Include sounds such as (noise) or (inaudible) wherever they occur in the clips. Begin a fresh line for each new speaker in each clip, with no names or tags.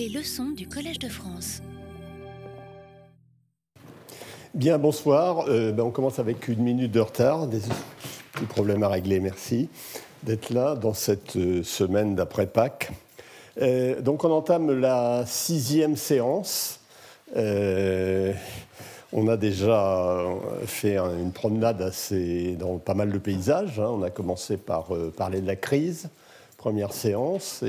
Les leçons du Collège de France.
Bien, bonsoir. Euh, ben, on commence avec une minute de retard. Des petits problèmes à régler, merci d'être là dans cette euh, semaine d'après Pâques. Euh, donc on entame la sixième séance. on a déjà fait une promenade assez, dans pas mal de paysages. Hein. On a commencé par parler de la crise, première séance,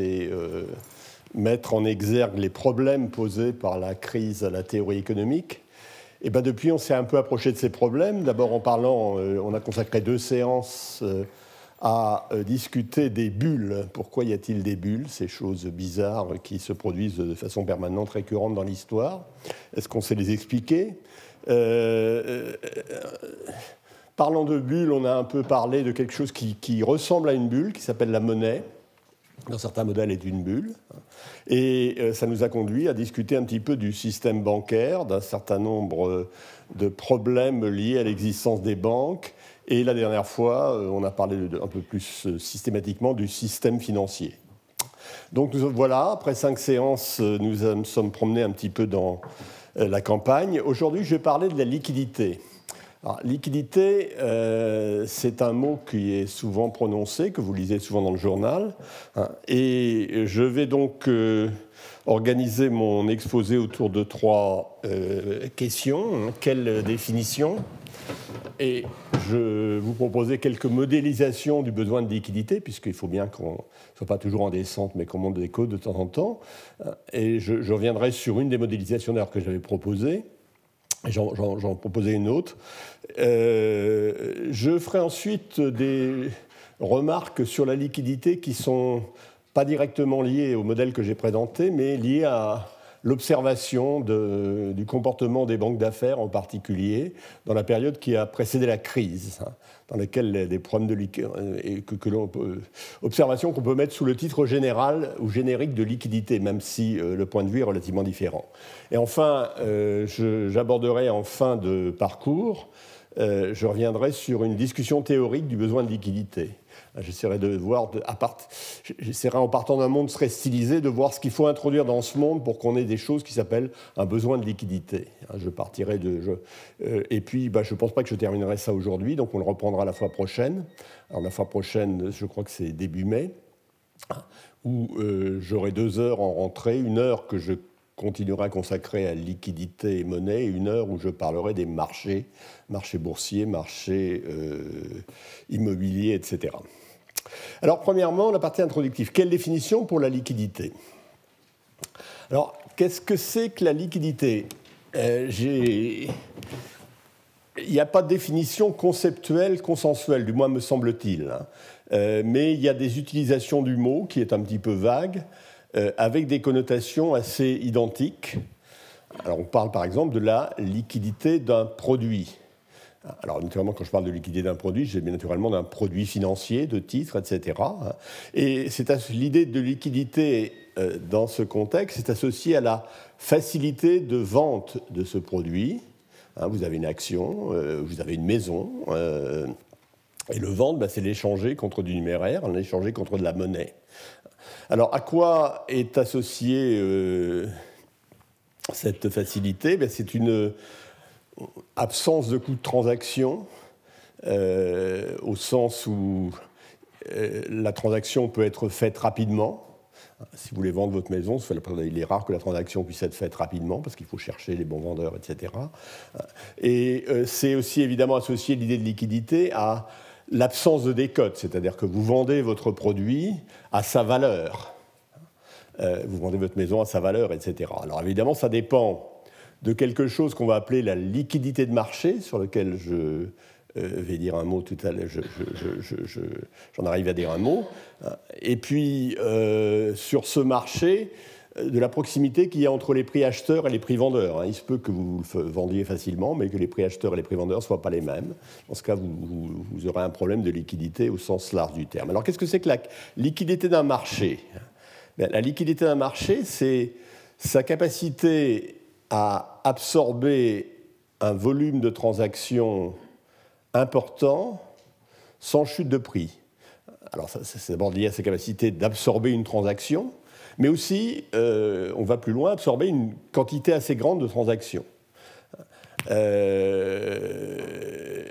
mettre en exergue les problèmes posés par la crise à la théorie économique. Et ben depuis, on s'est un peu approché de ces problèmes. D'abord en parlant, euh, on a consacré deux séances euh, à euh, discuter des bulles. Pourquoi y a-t-il des bulles, ces choses bizarres qui se produisent de façon permanente, récurrente dans l'histoire? Est-ce qu'on sait les expliquer? Parlant de bulles, on a un peu parlé de quelque chose qui, qui ressemble à une bulle, qui s'appelle la monnaie dans certains modèles est une bulle. Et euh, ça nous a conduit à discuter un petit peu du système bancaire, d'un certain nombre euh, de problèmes liés à l'existence des banques. Et la dernière fois, euh, on a parlé un peu plus systématiquement du système financier. Donc voilà, après cinq séances, nous nous sommes promenés un petit peu dans la campagne. Aujourd'hui, je vais parler de la liquidité liquidité, euh, c'est un mot qui est souvent prononcé, que vous lisez souvent dans le journal. Hein, et je vais donc euh, organiser mon exposé autour de trois euh, questions. Hein. quelle définition Et je vous proposer quelques modélisations du besoin de liquidité, puisqu'il faut bien qu'on ne soit pas toujours en descente, mais qu'on monte des côtes de temps en temps. Et je, reviendrai sur une des modélisations que j'avais proposées. J'en proposais une autre. Euh, je ferai ensuite des remarques sur la liquidité qui sont pas directement liées au modèle que j'ai présenté, mais liées à l'observation du comportement des banques d'affaires en particulier dans la période qui a précédé la crise, hein, dans laquelle des problèmes de liquidité, euh, l'on observation qu'on peut mettre sous le titre général ou générique de liquidité, même si euh, le point de vue est relativement différent. Et enfin, euh, j'aborderai en fin de parcours, je reviendrai sur une discussion théorique du besoin de liquidité. J'essaierai de voir, j'essaierai en partant d'un monde très stylisé, de voir ce qu'il faut introduire dans ce monde pour qu'on ait des choses qui s'appellent un besoin de liquidité. Hein, je partirai de. Euh, et puis, bah, je ne pense pas que je terminerai ça aujourd'hui, donc on le reprendra la fois prochaine. La fois prochaine, je crois que c'est début mai, où euh, j'aurai deux heures en rentrée, une heure que je continuerai à consacrer à liquidité et monnaie, une heure où je parlerai des marchés, marchés boursiers, marchés euh, immobiliers, etc. Alors, premièrement, la partie introductive. Quelle définition pour la liquidité? Alors, qu'est-ce que c'est que la liquidité? Euh, Il n'y a pas de définition conceptuelle, consensuelle, du moins me semble-t-il. Hein. Euh, mais il y a des utilisations du mot qui est un petit peu vague, euh, avec des connotations assez identiques. Alors, on parle par exemple de la liquidité d'un produit. Alors, naturellement, quand je parle de liquidité d'un produit, j'ai bien naturellement d'un produit financier, de titres, etc. Et l'idée de liquidité euh, dans ce contexte est associée à la facilité de vente de ce produit. Hein, vous avez une action, euh, vous avez une maison, et le vendre, bah, c'est l'échanger contre du numéraire, l'échanger contre de la monnaie. Alors, à quoi est associée cette facilité? Ben, C'est une absence de coût de transaction, euh, au sens où euh, la transaction peut être faite rapidement. Si vous voulez vendre votre maison, il est rare que la transaction puisse être faite rapidement parce qu'il faut chercher les bons vendeurs, etc. Et euh, c'est aussi évidemment associé l'idée de liquidité à l'absence de décote, c'est-à-dire que vous vendez votre produit à sa valeur. vous vendez votre maison à sa valeur, etc. Alors évidemment, ça dépend de quelque chose qu'on va appeler la liquidité de marché, sur lequel je euh, vais dire un mot tout à l'heure, j'en arrive à dire un mot, et puis euh, sur ce marché, de la proximité qu'il y a entre les prix acheteurs et les prix vendeurs. Hein. Il se peut que vous le vendiez facilement, mais que les prix acheteurs et les prix vendeurs ne soient pas les mêmes. Dans ce cas, vous, aurez un problème de liquidité au sens large du terme. Alors, qu'est-ce que c'est que la liquidité d'un marché ben, La liquidité d'un marché, c'est sa capacité à absorber un volume de transactions important sans chute de prix. Alors, c'est d'abord lié à sa capacité d'absorber une transaction, mais aussi, on va plus loin, absorber une quantité assez grande de transactions.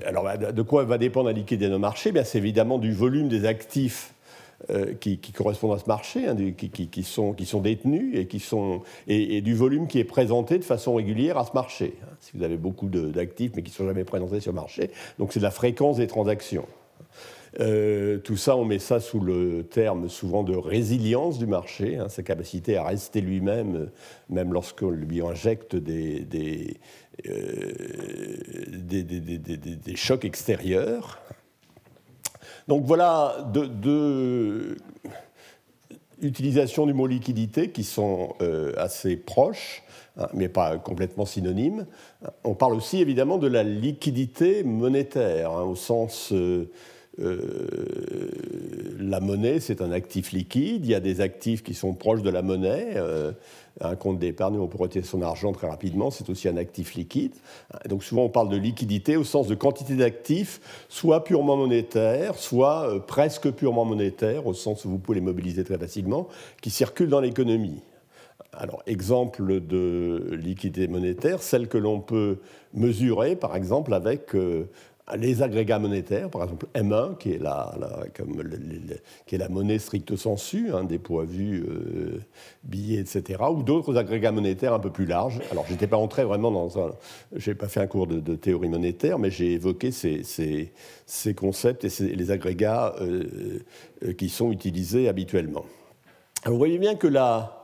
alors, bah, de quoi va dépendre la liquidité de nos marchés? C'est évidemment du volume des actifs euh, qui, correspondent à ce marché, hein, qui, sont, qui, sont, détenus et, qui sont, et, du volume qui est présenté de façon régulière à ce marché. Hein. si vous avez beaucoup d'actifs mais qui ne sont jamais présentés sur le marché, donc c'est de la fréquence des transactions. Euh, tout ça, on met ça sous le terme souvent de résilience du marché, hein, sa capacité à rester lui-même, même lorsqu'on lui injecte euh, des, des chocs extérieurs. Donc voilà deux, utilisations du mot liquidité qui sont euh, assez proches, hein, mais pas complètement synonymes. On parle aussi évidemment de la liquidité monétaire, hein, au sens... Euh, euh, la monnaie, c'est un actif liquide. Il y a des actifs qui sont proches de la monnaie un compte d'épargne on peut retirer son argent très rapidement, c'est aussi un actif liquide. Donc souvent on parle de liquidité au sens de quantité d'actifs, soit purement monétaires, soit euh, presque purement monétaires, au sens où vous pouvez les mobiliser très facilement, qui circulent dans l'économie. Alors, exemple de liquidité monétaire, celle que l'on peut mesurer, par exemple, avec euh, les agrégats monétaires, par exemple M1, qui est la, monnaie stricto sensu, hein, des poids vus, euh, billets, etc., ou d'autres agrégats monétaires un peu plus larges. Alors, je n'étais pas entré vraiment dans un. Je n'ai pas fait un cours de, théorie monétaire, mais j'ai évoqué ces, ces, concepts et les agrégats euh, euh, qui sont utilisés habituellement. vous voyez bien que la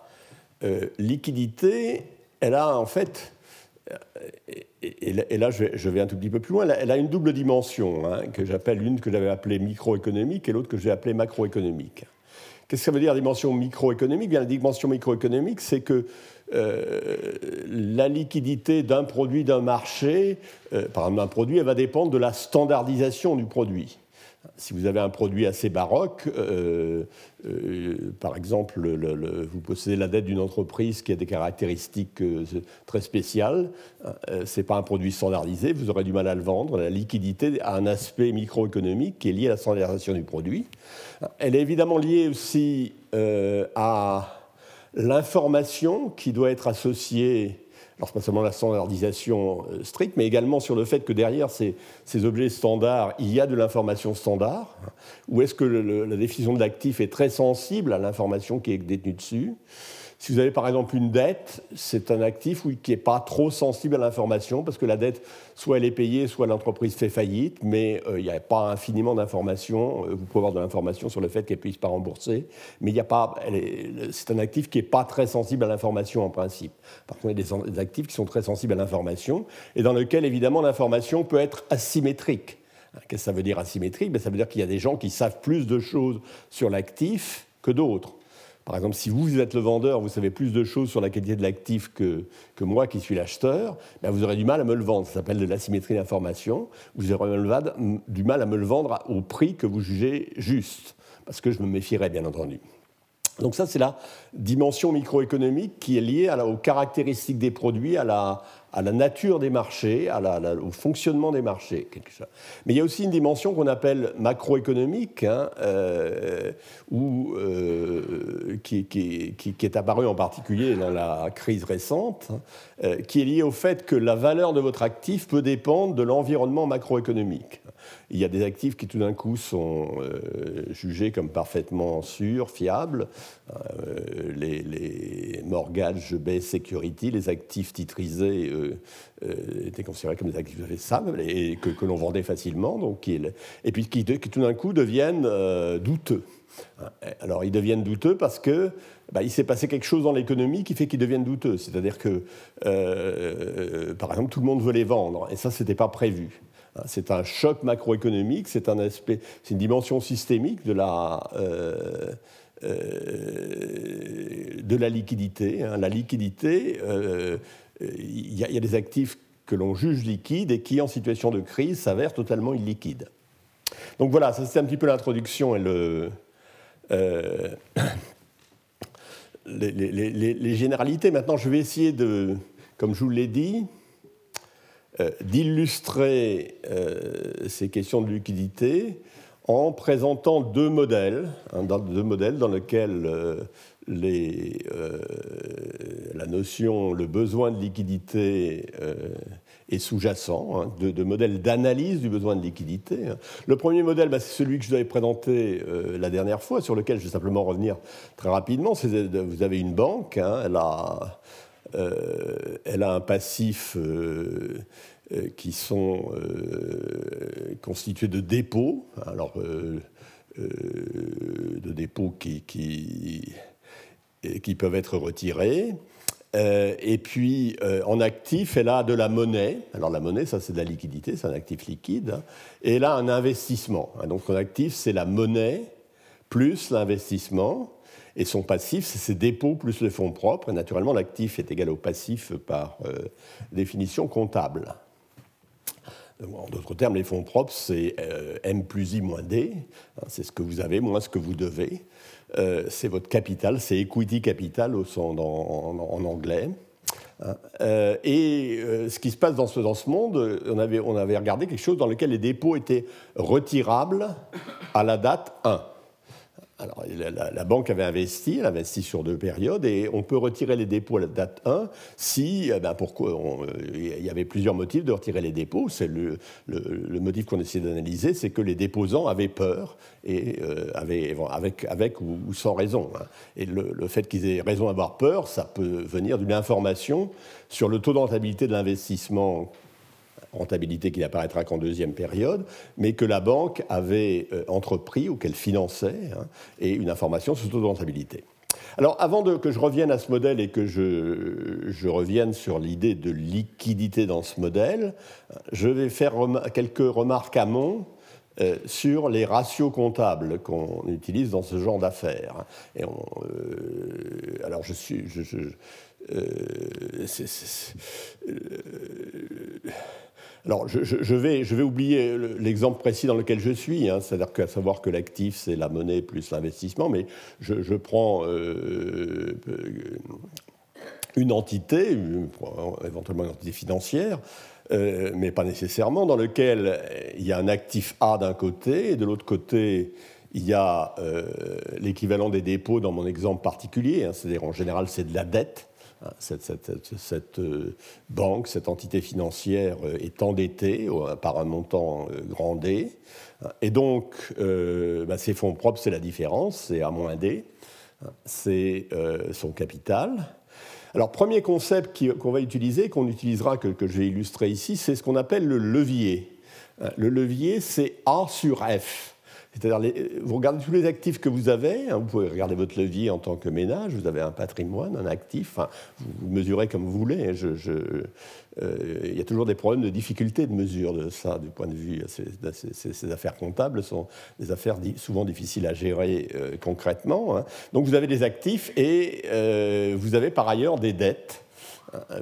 liquidité, elle a en fait et, là, je vais, un tout petit peu plus loin. Elle a une double dimension, hein, que j'appelle une que j'avais appelée microéconomique et l'autre que j'ai appelée macroéconomique. Qu'est-ce que ça veut dire dimension microéconomique? Bien, La dimension microéconomique, c'est que euh, la liquidité d'un produit, d'un marché, euh, par exemple un produit, elle va dépendre de la standardisation du produit. Si vous avez un produit assez baroque, euh, euh, par exemple, vous possédez la dette d'une entreprise qui a des caractéristiques euh, très spéciales, ce n'est pas un produit standardisé, vous aurez du mal à le vendre. La liquidité a un aspect microéconomique qui est lié à la standardisation du produit. Elle est évidemment liée aussi à l'information qui doit être associée alors pas seulement la standardisation euh, stricte, mais également sur le fait que derrière ces, objets standards, il y a de l'information standard, ou est-ce que la définition de l'actif est très sensible à l'information qui est détenue dessus si vous avez par exemple une dette, c'est un actif qui n'est pas trop sensible à l'information, parce que la dette, soit elle est payée, soit l'entreprise fait faillite, mais euh, il n'y a pas infiniment d'informations. Euh, vous pouvez avoir de l'information sur le fait qu'elle ne puisse pas rembourser, mais il a pas. C'est un actif qui n'est pas très sensible à l'information en principe. Par contre, il y a des, actifs qui sont très sensibles à l'information, et dans lesquels, évidemment, l'information peut être asymétrique. Qu'est-ce que ça veut dire asymétrique? Ben, Ça veut dire qu'il y a des gens qui savent plus de choses sur l'actif que d'autres. Par exemple, si vous êtes le vendeur, vous savez plus de choses sur la qualité de l'actif que, que, moi qui suis l'acheteur, ben vous aurez du mal à me le vendre. Ça s'appelle de l'asymétrie d'information. Vous aurez du mal à me le vendre au prix que vous jugez juste, parce que je me méfierais, bien entendu. Donc ça, c'est la dimension microéconomique qui est liée aux caractéristiques des produits, à la, à la nature des marchés, au fonctionnement des marchés. Mais il y a aussi une dimension qu'on appelle macroéconomique, hein, euh, euh, qui, est apparue en particulier dans la crise récente, hein, euh, qui est liée au fait que la valeur de votre actif peut dépendre de l'environnement macroéconomique. Il y a des actifs qui tout d'un coup sont euh, jugés comme parfaitement sûrs, fiables. Euh, les, les mortgage based security, les actifs titrisés euh, étaient considérés comme des actifs stables et que, l'on vendait facilement. Et puis qui, tout d'un coup deviennent douteux. Alors ils deviennent douteux parce que bah, il s'est passé quelque chose dans l'économie qui fait qu'ils deviennent douteux. C'est-à-dire que, par exemple, tout le monde veut les vendre, et ça, ce n'était pas prévu. C'est un choc macroéconomique, c'est un aspect, c'est une dimension systémique de la, euh, euh, de la liquidité. Hein. La liquidité, euh, il y, a des actifs que l'on juge liquides et qui, en situation de crise, s'avèrent totalement illiquides. Donc voilà, ça c'est un petit peu l'introduction et le, (coughs) les, généralités. Maintenant, je vais essayer de, comme je vous l'ai dit, d'illustrer euh, ces questions de liquidité en présentant deux modèles, hein, deux modèles dans lesquels euh, la notion, le besoin de liquidité est sous-jacent, hein, de, modèles d'analyse du besoin de liquidité. Hein. Le premier modèle, bah, c'est celui que je vous avais présenté la dernière fois, sur lequel je vais simplement revenir très rapidement. Vous avez une banque, hein, elle, a, elle, a, un passif euh, qui sont euh, constitués de dépôts, alors euh, de dépôts qui, qui, peuvent être retirés. et puis en actif, elle a de la monnaie. Alors la monnaie, ça c'est de la liquidité, c'est un actif liquide. Hein. et elle a un investissement. Donc son actif, c'est la monnaie plus l'investissement. Et son passif, c'est ses dépôts plus les fonds propres. Et naturellement, l'actif est égal au passif par définition comptable. En d'autres termes, les fonds propres, c'est euh, M plus I moins D. Hein, c'est ce que vous avez moins ce que vous devez. Euh, c'est votre capital, c'est equity capital en, anglais. Hein, euh, et ce qui se passe dans ce, dans ce monde, on avait, on avait regardé quelque chose dans lequel les dépôts étaient retirables à la date 1. Alors, la, banque avait investi, elle a investi sur deux périodes, et on peut retirer les dépôts à la date 1 si, eh ben pourquoi, il y avait plusieurs motifs de retirer les dépôts. C'est le, le, motif qu'on essaie d'analyser, c'est que les déposants avaient peur, et euh, avaient, avec, avec ou, sans raison. Hein. Et le, fait qu'ils aient raison d'avoir peur, ça peut venir d'une information sur le taux de rentabilité de l'investissement rentabilité qui n'apparaîtra qu'en deuxième période, mais que la banque avait euh, entrepris ou qu'elle finançait, hein, et une information sur ce taux de rentabilité. Alors, avant de, que je revienne à ce modèle et que je, revienne sur l'idée de liquidité dans ce modèle, je vais faire quelques remarques à mon euh, sur les ratios comptables qu'on utilise dans ce genre d'affaires. Euh, alors, je suis. Alors, je, vais, je vais oublier l'exemple précis dans lequel je suis, hein, c'est-à-dire qu'à savoir que l'actif, c'est la monnaie plus l'investissement, mais je, prends euh, une entité, éventuellement une entité financière, euh, mais pas nécessairement, dans lequel il y a un actif A d'un côté, et de l'autre côté, il y a euh, l'équivalent des dépôts dans mon exemple particulier, hein, c'est-à-dire en général c'est de la dette. Hein, cette, euh, banque, cette entité financière euh, est endettée par un montant euh, grand D. Hein, et donc, bah, ses fonds propres, c'est la différence, c'est A moins D, hein, c'est son capital. Alors, premier concept qu'on va utiliser, qu'on utilisera, que, que, je vais illustrer ici, c'est ce qu'on appelle le levier. Le levier, c'est A sur F. C'est-à-dire, vous regardez tous les actifs que vous avez, hein, vous pouvez regarder votre levier en tant que ménage, vous avez un patrimoine, un actif, vous mesurez comme vous voulez. Hein, euh, il y a toujours des problèmes de difficulté de mesure de ça, du point de vue. Ces, affaires comptables sont des affaires souvent difficiles à gérer euh, concrètement. Hein. Donc vous avez des actifs et euh, vous avez par ailleurs des dettes,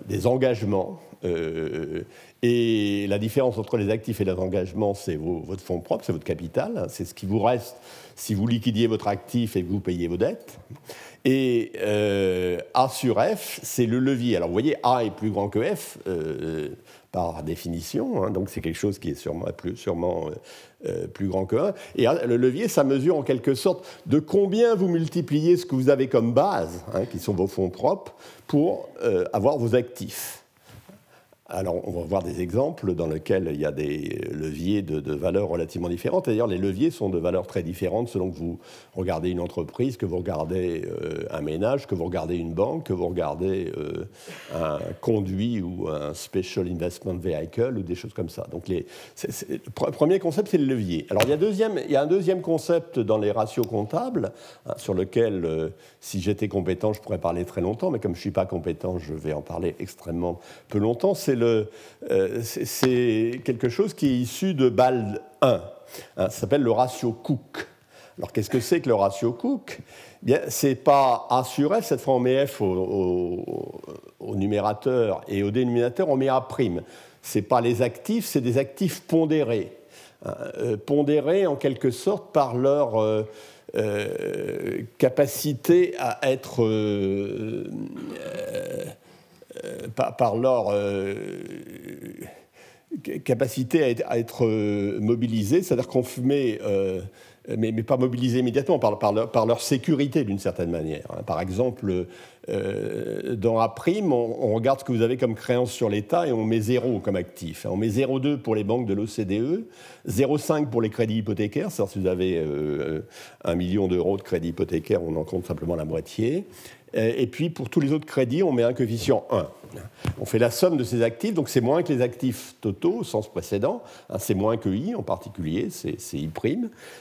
des engagements. Et la différence entre les actifs et les engagements, c'est votre fonds propre, c'est votre capital, hein, c'est ce qui vous reste si vous liquidiez votre actif et que vous payez vos dettes. Et euh, A sur F, c'est le levier. Alors vous voyez, A est plus grand que F euh, par définition, hein, donc c'est quelque chose qui est sûrement euh, plus grand que 1. Et le levier, ça mesure en quelque sorte de combien vous multipliez ce que vous avez comme base, hein, qui sont vos fonds propres, pour avoir vos actifs. Alors, on va voir des exemples dans lesquels il y a des leviers de, valeurs relativement différentes. D'ailleurs, les leviers sont de valeurs très différentes selon que vous regardez une entreprise, que vous regardez euh, un ménage, que vous regardez une banque, que vous regardez euh, un conduit ou un special investment vehicle ou des choses comme ça. Donc, le premier concept, c'est le levier. Alors, il y, a un deuxième concept dans les ratios comptables hein, sur lequel, euh, si j'étais compétent, je pourrais parler très longtemps, mais comme je ne suis pas compétent, je vais en parler extrêmement peu longtemps. C'est c'est quelque chose qui est issu de BAL 1. Hein, ça s'appelle le ratio Cook. Alors qu'est-ce que c'est que le ratio Cook? Bien, c'est pas A sur F, cette fois on met F au, numérateur et au dénominateur on met A'. C'est pas les actifs, c'est des actifs pondérés. Hein, euh, pondérés en quelque sorte par leur euh, capacité à être euh, par, leur euh, capacité à être, euh, mobilisés, c'est-à-dire qu'on met mais, pas mobilisés immédiatement, par, par, leur, sécurité d'une certaine manière. Hein. Par exemple, euh, dans A', on, on, regarde ce que vous avez comme créance sur l'État et on met 0 comme actif. On met 0,2 pour les banques de l'OCDE, 0,5 pour les crédits hypothécaires, c'est-à-dire si vous avez euh, un million d'euros de crédits hypothécaires, on en compte simplement la moitié. Et puis pour tous les autres crédits, on met un coefficient 1. On fait la somme de ces actifs, donc c'est moins que les actifs totaux au sens précédent, hein, c'est moins que I en particulier, c'est I'.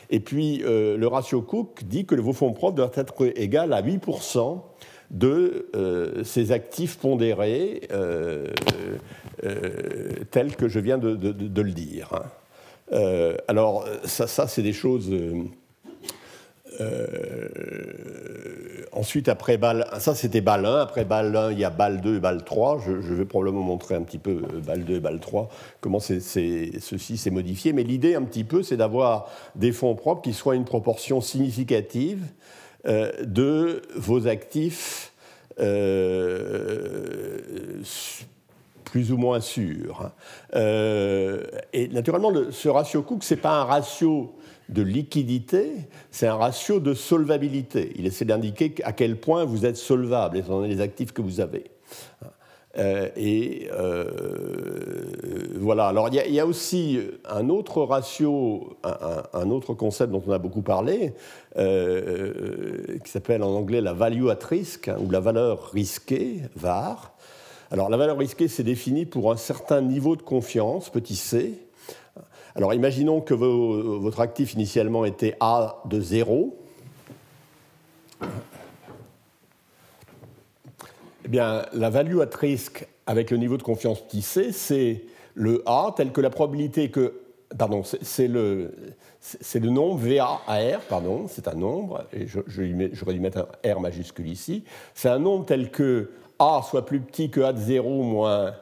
Et puis euh, le ratio Cook dit que vos fonds propres doivent être égal à 8% de euh, ces actifs pondérés euh, tels que je viens de, le dire. Hein. alors ça c'est des choses euh, ensuite, après balle, ça c'était balle 1. Après balle 1, il y a balle 2 et balle 3. Je, vais probablement montrer un petit peu euh, balle 2 et balle 3, comment ceci s'est modifié. Mais l'idée, un petit peu, c'est d'avoir des fonds propres qui soient une proportion significative euh, de vos actifs plus ou moins sûrs. Hein. et naturellement, ce ratio Cook, ce n'est pas un ratio de liquidité, c'est un ratio de solvabilité. Il essaie d'indiquer à quel point vous êtes solvable, étant donné les actifs que vous avez. Euh, et euh, voilà. Alors il y, a aussi un autre ratio, un, autre concept dont on a beaucoup parlé, euh, qui s'appelle en anglais la value at risk hein, ou la valeur risquée, VAR. Alors la valeur risquée, c'est défini pour un certain niveau de confiance, petit c, alors imaginons que votre actif initialement était A de 0. Eh bien, la value at risk avec le niveau de confiance petit c, c'est le A tel que la probabilité que. Pardon, c'est le, le nombre VA pardon, c'est un nombre, et j'aurais dû mettre un R majuscule ici. C'est un nombre tel que A soit plus petit que A de 0 moins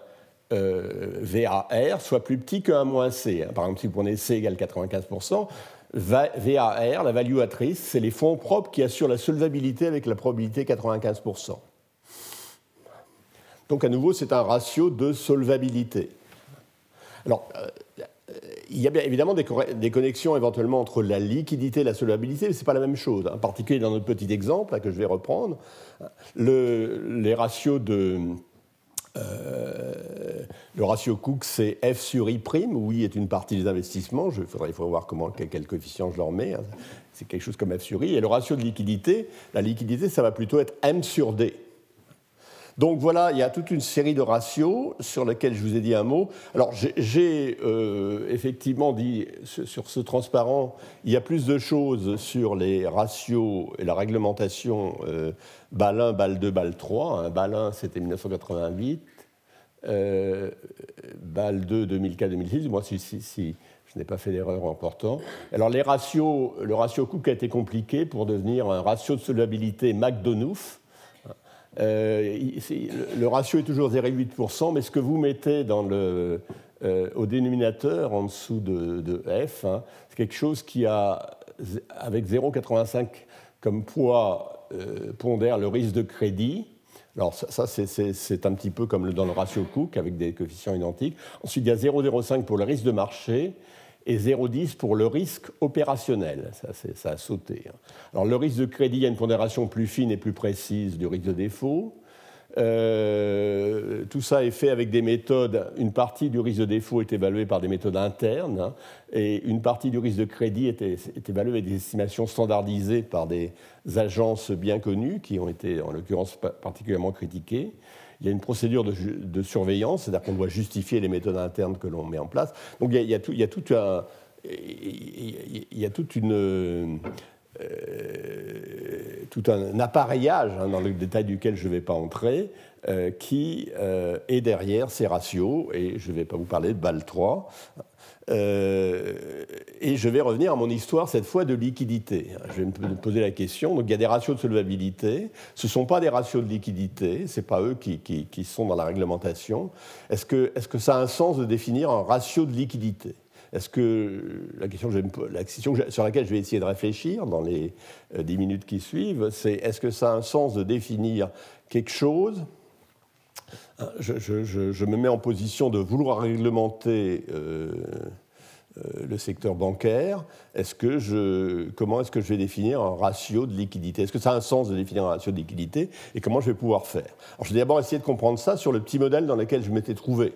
euh, VAR soit plus petit que 1 moins C. Hein. Par exemple, si vous prenez C égale 95%, VAR, la value at risk, c'est les fonds propres qui assurent la solvabilité avec la probabilité 95%. Donc à nouveau, c'est un ratio de solvabilité. Alors, euh, il y a bien évidemment des, connexions éventuellement entre la liquidité et la solvabilité, mais ce n'est pas la même chose. En particulier dans notre petit exemple que je vais reprendre, les ratios de, le ratio Cook, c'est F sur I', où I est une partie des investissements. Il faudrait, voir comment, quel, coefficient je leur mets. Hein. C'est quelque chose comme F sur I. Et le ratio de liquidité, la liquidité, ça va plutôt être M sur D. Donc voilà, il y a toute une série de ratios sur lesquels je vous ai dit un mot. Alors j'ai euh, effectivement dit sur ce transparent, il y a plus de choses sur les ratios et la réglementation euh, BAL 1, BAL 2, BAL 3. Hein. BAL 1 c'était 1988, BAL 2 2004-2006. Moi si, je n'ai pas fait d'erreur important. Alors les ratios, le ratio Cook a été compliqué pour devenir un ratio de solvabilité McDonough euh, le ratio est toujours 0,8%, mais ce que vous mettez dans euh, au dénominateur en dessous de, F, hein, c'est quelque chose qui a, avec 0,85 comme poids, euh, pondère le risque de crédit. Alors ça, c'est un petit peu comme dans le ratio Cook avec des coefficients identiques. Ensuite, il y a 0,05 pour le risque de marché et 0,10 pour le risque opérationnel. Ça, ça, a sauté. Hein. Alors le risque de crédit, il y a une pondération plus fine et plus précise du risque de défaut. Euh, tout ça est fait avec des méthodes. Une partie du risque de défaut est évaluée par des méthodes internes hein, et une partie du risque de crédit est, évaluée avec des estimations standardisées par des agences bien connues qui ont été en l'occurrence particulièrement critiquées il y a une procédure de, surveillance, c'est-à-dire qu'on doit justifier les méthodes internes que l'on met en place. Donc il y a, toute une, tout un appareillage, hein, dans le détail duquel je ne vais pas entrer, euh, qui euh, est derrière ces ratios, et je ne vais pas vous parler de BAL 3, euh, et je vais revenir à mon histoire, cette fois de liquidité. Je vais me poser la question. Donc, il y a des ratios de solvabilité. Ce ne sont pas des ratios de liquidité. Ce n'est pas eux qui, qui, sont dans la réglementation. Est-ce que, est que ça a un sens de définir un ratio de liquidité? Est-ce que la question, sur laquelle je vais essayer de réfléchir dans les euh, dix minutes qui suivent, c'est est-ce que ça a un sens de définir quelque chose? Je, me mets en position de vouloir réglementer euh, le secteur bancaire, comment est-ce que je vais définir un ratio de liquidité? Est-ce que ça a un sens de définir un ratio de liquidité Et comment je vais pouvoir faire? Alors, Je vais d'abord essayer de comprendre ça sur le petit modèle dans lequel je m'étais trouvé.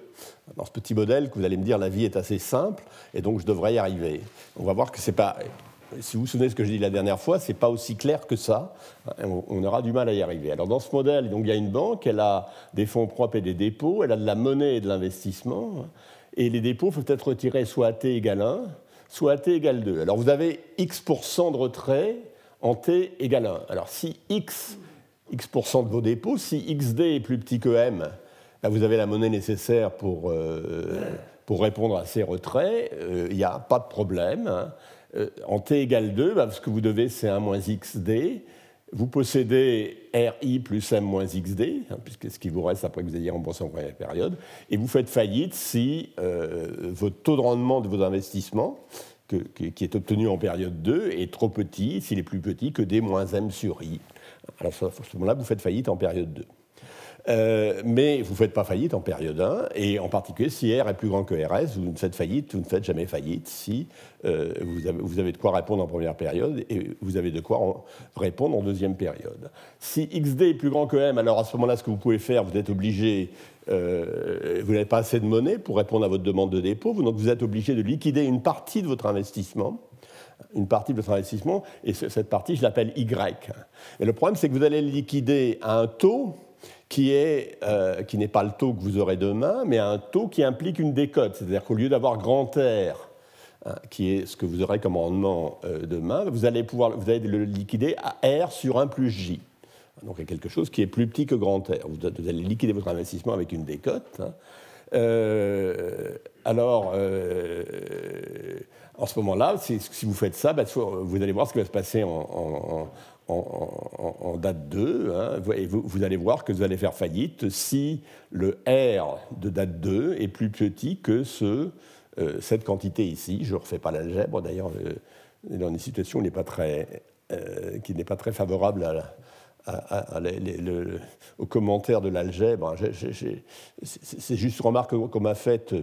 Dans ce petit modèle, que vous allez me dire, la vie est assez simple, et donc je devrais y arriver. On va voir que c'est pas si vous vous souvenez de ce que j'ai dit la dernière fois, ce n'est pas aussi clair que ça. On, aura du mal à y arriver. Alors dans ce modèle, donc, il y a une banque, elle a des fonds propres et des dépôts, elle a de la monnaie et de l'investissement, et les dépôts peuvent être retirés soit à t égale 1, soit à t égale 2. Alors vous avez x% de retrait en t égale 1. Alors si x, x% de vos dépôts, si xd est plus petit que m, là vous avez la monnaie nécessaire pour, euh, pour répondre à ces retraits, euh, il n'y a pas de problème. Hein. Euh, en t égale 2, bah, ce que vous devez, c'est 1 moins xd. Vous possédez RI plus M moins XD, hein, puisque ce qui vous reste après que vous ayez remboursé en première période, et vous faites faillite si euh, votre taux de rendement de vos investissements, qui est obtenu en période 2, est trop petit, s'il est plus petit que D moins M sur I. Alors à ce moment-là, vous faites faillite en période 2. Euh, mais vous ne faites pas faillite en période 1, et en particulier si R est plus grand que RS, vous ne faites faillite, vous ne faites jamais faillite si euh, vous, avez, de quoi répondre en première période et vous avez de quoi répondre en deuxième période. Si XD est plus grand que M, alors à ce moment-là, ce que vous pouvez faire, vous êtes obligé, euh, vous n'avez pas assez de monnaie pour répondre à votre demande de dépôt, donc vous êtes obligé de liquider une partie de votre investissement une partie de votre investissement, et cette partie, je l'appelle Y. Et le problème, c'est que vous allez le liquider à un taux qui euh, qui n'est pas le taux que vous aurez demain, mais un taux qui implique une décote. C'est-à-dire qu'au lieu d'avoir grand R, hein, qui est ce que vous aurez comme rendement euh, demain, vous allez, pouvoir, vous allez le liquider à R sur 1 plus J. Donc a quelque chose qui est plus petit que grand R. Vous, allez liquider votre investissement avec une décote. Hein. Euh, alors, en ce moment-là, si, vous faites ça, bah, vous allez voir ce qui va se passer en, date 2, hein, et vous, allez voir que vous allez faire faillite si le R de date 2 est plus petit que ce, euh, cette quantité ici. Je ne refais pas l'algèbre, d'ailleurs, dans une situation n'est pas très, euh, qui n'est pas très favorable à, commentaire de l'algèbre. C'est juste une remarque qu'on m'a faite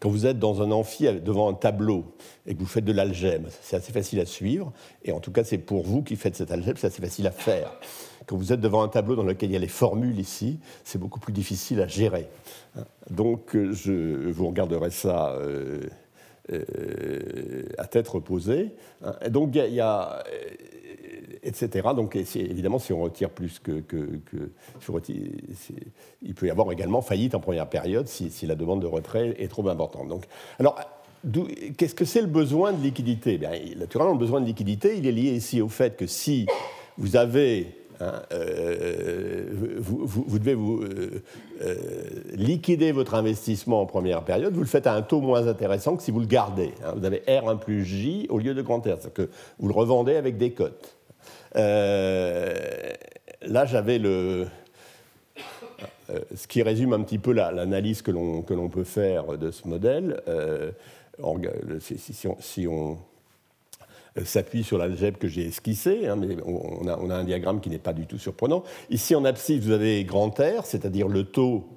quand vous êtes dans un amphi devant un tableau et que vous faites de l'algèbre, c'est assez facile à suivre, et en tout cas c'est pour vous qui faites cette algèbre, c'est assez facile à faire. Quand vous êtes devant un tableau dans lequel il y a les formules ici, c'est beaucoup plus difficile à gérer. Donc je vous regarderai ça euh, euh, à tête reposée. donc il y a etc. Donc évidemment, si on retire plus que... il peut y avoir également faillite en première période si, la demande de retrait est trop importante. Donc, alors, qu'est-ce que c'est le besoin de liquidité? Bien, Naturellement, le besoin de liquidité, il est lié ici au fait que si vous avez hein, euh, vous, devez euh, euh, liquider votre investissement en première période, vous le faites à un taux moins intéressant que si vous le gardez. Hein. Vous avez R1 plus J au lieu de grand R, c'est-à-dire que vous le revendez avec des cotes. Euh, là, j'avais le, euh, ce qui résume un petit peu l'analyse que l'on peut faire de ce modèle. Euh, si, on, s'appuie sur l'algèbre que j'ai esquissée, hein, mais on a, on a, un diagramme qui n'est pas du tout surprenant. Ici, en abscisse, vous avez grand R, c'est-à-dire le taux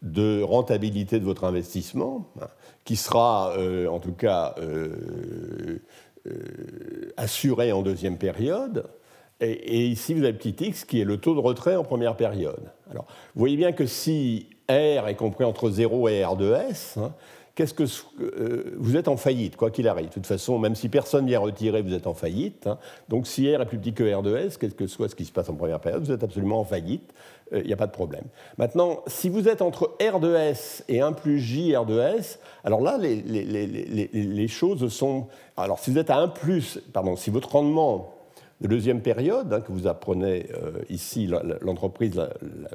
de rentabilité de votre investissement, hein, qui sera, en tout cas, assuré en deuxième période. Et, ici, vous avez petit x qui est le taux de retrait en première période. Alors, vous voyez bien que si R est compris entre 0 et R de S, hein, qu'est-ce que euh, vous êtes en faillite, quoi qu'il arrive. De toute façon, même si personne vient retirer, vous êtes en faillite. Hein. Donc si R est plus petit que R de S, quel que soit ce qui se passe en première période, vous êtes absolument en faillite. Il euh, n'y a pas de problème. Maintenant, si vous êtes entre R de S et 1 plus J R de S, alors là, les choses sont... Alors si vous êtes à 1 plus, pardon, si votre rendement de deuxième période, hein, que vous apprenez euh, ici, l'entreprise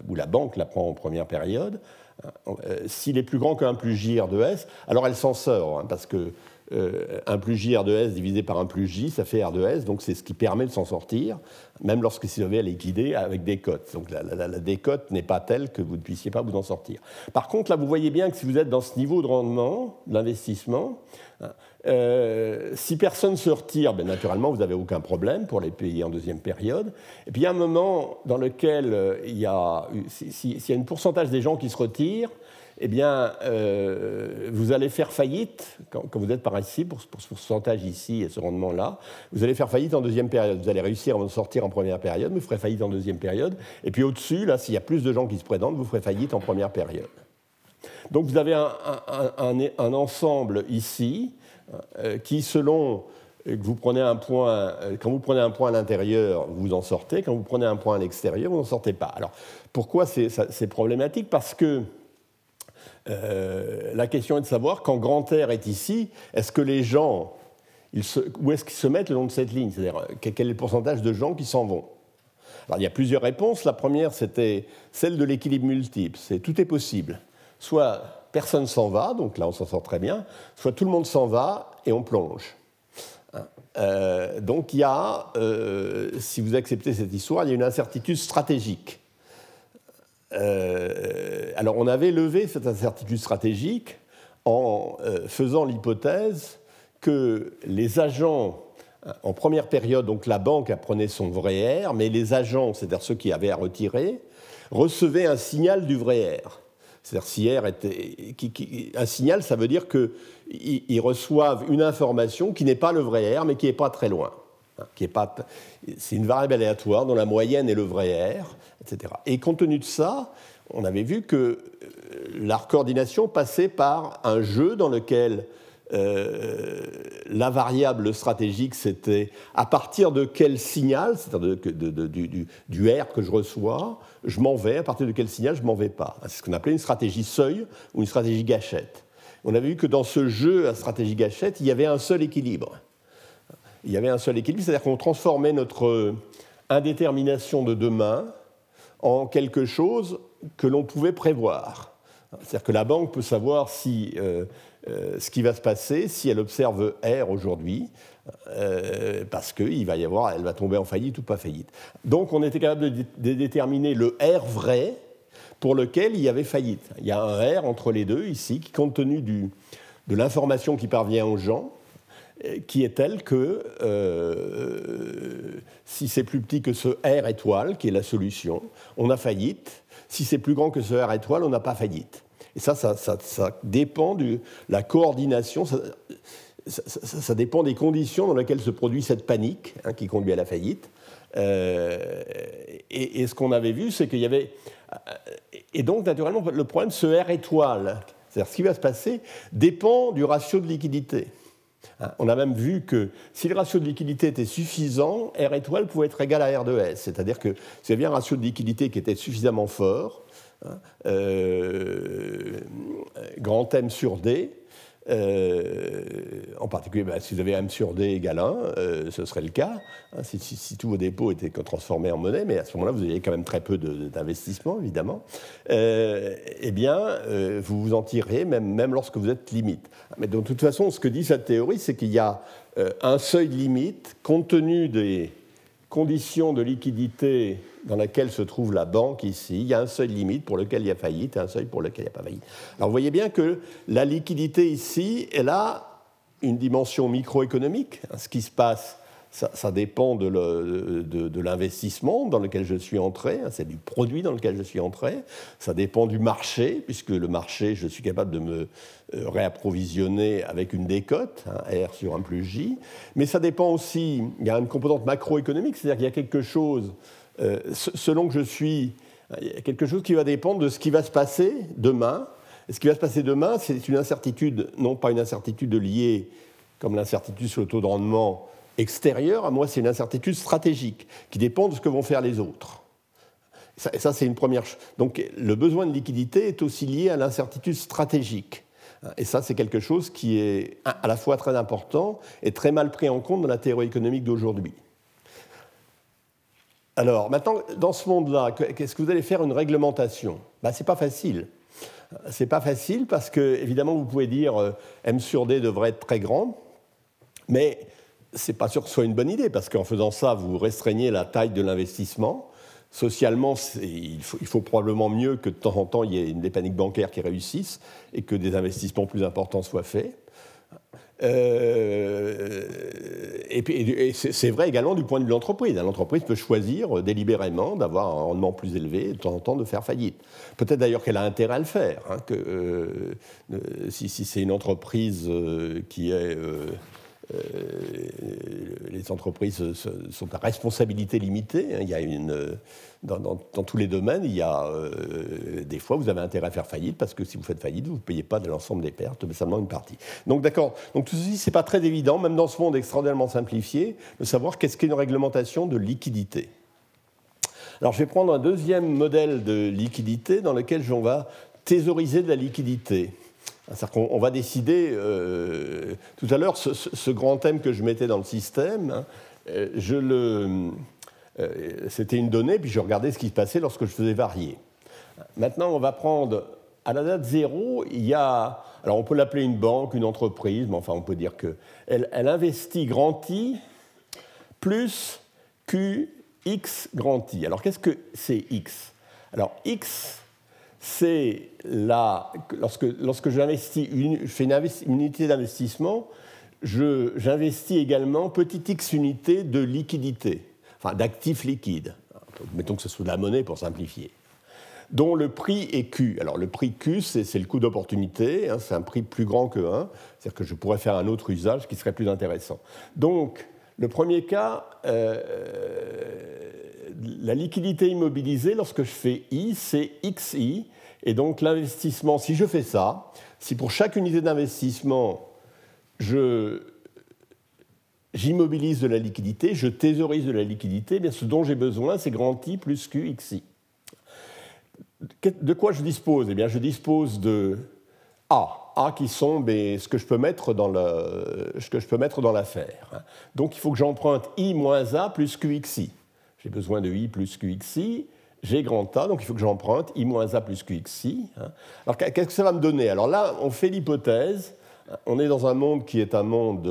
ou la banque l'apprend en première période, hein, euh, s'il est plus grand qu'un plus J R de S, alors elle s'en sort, hein, parce que euh, 1 plus J R de S divisé par 1 plus J, ça fait R de S, donc c'est ce qui permet de s'en sortir. même lorsque avez à liquider avec des cotes. Donc la, décote n'est pas telle que vous ne puissiez pas vous en sortir. Par contre, là, vous voyez bien que si vous êtes dans ce niveau de rendement, d'investissement, euh, si personne se retire, ben, naturellement, vous n'avez aucun problème pour les payer en deuxième période. Et puis il y a un moment dans lequel euh, il y a, s'il y a un pourcentage des gens qui se retirent, eh bien, euh, vous allez faire faillite, quand, vous êtes par ici, pour, ce pourcentage ici et ce rendement-là, vous allez faire faillite en deuxième période. Vous allez réussir à en sortir en première période, mais vous ferez faillite en deuxième période. Et puis au-dessus, là, s'il y a plus de gens qui se présentent, vous ferez faillite en première période. Donc vous avez un, ensemble ici euh, qui, selon que vous prenez un point, euh, quand vous prenez un point à l'intérieur, vous en sortez, quand vous prenez un point à l'extérieur, vous n'en sortez pas. Alors, pourquoi c'est problématique? Parce que euh, la question est de savoir, quand grand R est ici, est-ce que les gens, où est-ce qu'ils se mettent le long de cette ligne? C'est-à-dire, quel est le pourcentage de gens qui s'en vont? Alors, il y a plusieurs réponses. La première, c'était celle de l'équilibre multiple. C'est tout est possible. Soit personne s'en va, donc là on s'en sort très bien, soit tout le monde s'en va et on plonge. Hein? Euh, donc il y a, euh, si vous acceptez cette histoire, il y a une incertitude stratégique. Euh, alors on avait levé cette incertitude stratégique en faisant l'hypothèse que les agents, en première période, donc la banque apprenait son vrai R, mais les agents, c'est-à-dire ceux qui avaient à retirer, recevaient un signal du vrai R. C'est-à-dire était un signal, ça veut dire qu'ils reçoivent une information qui n'est pas le vrai R, mais qui n'est pas très loin. Hein, c'est une variable aléatoire dont la moyenne est le vrai R, etc. Et compte tenu de ça, on avait vu que euh, la coordination passait par un jeu dans lequel euh, la variable stratégique, c'était à partir de quel signal, c'est-à-dire du, du, R que je reçois, je m'en vais, à partir de quel signal je m'en vais pas. C'est ce qu'on appelait une stratégie seuil ou une stratégie gâchette. On avait vu que dans ce jeu à stratégie gâchette, il y avait un seul équilibre. Il y avait un seul équilibre, c'est-à-dire qu'on transformait notre indétermination de demain en quelque chose que l'on pouvait prévoir. C'est-à-dire que la banque peut savoir si euh, euh, ce qui va se passer si elle observe R aujourd'hui, euh, parce qu'elle va y avoir, elle va tomber en faillite ou pas faillite. Donc on était capable de, déterminer le R vrai pour lequel il y avait faillite. Il y a un R entre les deux ici qui, compte tenu de l'information qui parvient aux gens, euh, qui est telle que si c'est plus petit que ce R étoile, qui est la solution, on a faillite. Si c'est plus grand que ce R étoile, on n'a pas faillite. Et ça, ça, dépend de la coordination, ça, dépend des conditions dans lesquelles se produit cette panique hein, qui conduit à la faillite. Euh, et, ce qu'on avait vu, c'est qu'il y avait. Et donc, naturellement, le problème, ce R étoile, c'est-à-dire ce qui va se passer, dépend du ratio de liquidité. Hein, on a même vu que si le ratio de liquidité était suffisant, R étoile pouvait être égal à R de S. C'est-à-dire que si vous un ratio de liquidité qui était suffisamment fort, Hein, euh, grand M sur D. Euh, en particulier, bah, si vous avez M sur D égale 1, euh, ce serait le cas, hein, si, tous vos dépôts étaient transformés en monnaie, mais à ce moment-là, vous aviez quand même très peu d'investissement, évidemment, eh bien, vous vous en tirez, même, même lorsque vous êtes limite. Mais de toute façon, ce que dit cette théorie, c'est qu'il y a un seuil limite, compte tenu des conditions de liquidité dans laquelle se trouve la banque ici, il y a un seuil limite pour lequel il y a faillite et un seuil pour lequel il n'y a pas faillite. Alors vous voyez bien que la liquidité ici, elle a une dimension microéconomique. Ce qui se passe ça, dépend de l'investissement dans lequel je suis entré, hein, c'est du produit dans lequel je suis entré, ça dépend du marché, puisque le marché, je suis capable de me euh, réapprovisionner avec une décote, hein, R sur 1 plus J, mais ça dépend aussi, il y a une composante macroéconomique, c'est-à-dire qu'il y a quelque chose, euh, selon que je suis, il y a quelque chose qui va dépendre de ce qui va se passer demain. Ce qui va se passer demain, c'est une incertitude, non pas une incertitude liée comme l'incertitude sur le taux de rendement, extérieure, à moi, c'est une incertitude stratégique qui dépend de ce que vont faire les autres. Et ça, c'est une première chose. Donc, le besoin de liquidité est aussi lié à l'incertitude stratégique. Et ça, c'est quelque chose qui est à la fois très important et très mal pris en compte dans la théorie économique d'aujourd'hui. Alors, maintenant, dans ce monde-là, qu'est-ce que vous allez faire une réglementation? Ben, Ce n'est pas facile. C'est pas facile parce que, évidemment, vous pouvez dire euh, M sur D devrait être très grand, mais c'est pas sûr que ce soit une bonne idée, parce qu'en faisant ça, vous restreignez la taille de l'investissement. Socialement, il faut, probablement mieux que de temps en temps il y ait des paniques bancaires qui réussissent et que des investissements plus importants soient faits. Euh, et, puis, c'est vrai également du point de vue de l'entreprise. L'entreprise peut choisir délibérément d'avoir un rendement plus élevé et de temps en temps de faire faillite. Peut-être d'ailleurs qu'elle a intérêt à le faire. Hein, euh, si, c'est une entreprise qui est euh, les entreprises sont à responsabilité limitée. Hein. Il y a une, dans, tous les domaines, il y a euh, des fois vous avez intérêt à faire faillite parce que si vous faites faillite, vous ne payez pas de l'ensemble des pertes, mais seulement une partie. Donc d'accord. Donc tout ceci, c'est pas très évident, même dans ce monde extraordinairement simplifié, de savoir qu'est-ce qu'est une réglementation de liquidité. Alors je vais prendre un deuxième modèle de liquidité dans lequel on va thésauriser de la liquidité. C'est-à-dire qu'on va décider, euh, tout à l'heure, ce, grand thème que je mettais dans le système, hein, euh, je le, euh, c'était une donnée, puis je regardais ce qui se passait lorsque je faisais varier. Maintenant, on va prendre, à la date zéro, il y a, alors on peut l'appeler une banque, une entreprise, mais enfin on peut dire qu'elle elle investit grand I plus QX grand I. Alors qu'est-ce que c'est X? Alors X, c'est lorsque, lorsque j'investis une, je fais une, unité d'investissement, j'investis également petite x unité de liquidité, enfin d'actifs liquides. Mettons que ce soit de la monnaie pour simplifier. Dont le prix est Q. Alors le prix Q, c'est le coût d'opportunité, hein, c'est un prix plus grand que 1, c'est-à-dire que je pourrais faire un autre usage qui serait plus intéressant. Donc, le premier cas, euh, la liquidité immobilisée, lorsque je fais I, c'est XI. Et donc l'investissement, si je fais ça, si pour chaque unité d'investissement, j'immobilise de la liquidité, je thésaurise de la liquidité, eh ce dont j'ai besoin, c'est grand I plus QXI. De quoi je dispose? Eh bien, je dispose de A. A qui sont ce que je peux mettre dans l'affaire. Donc il faut que j'emprunte I moins A plus QXI. J'ai besoin de I plus QXI. J'ai grand A, donc il faut que j'emprunte I moins A plus QXI. Hein. Alors qu'est-ce que ça va me donner? Alors là, on fait l'hypothèse. On est dans un monde qui est un monde,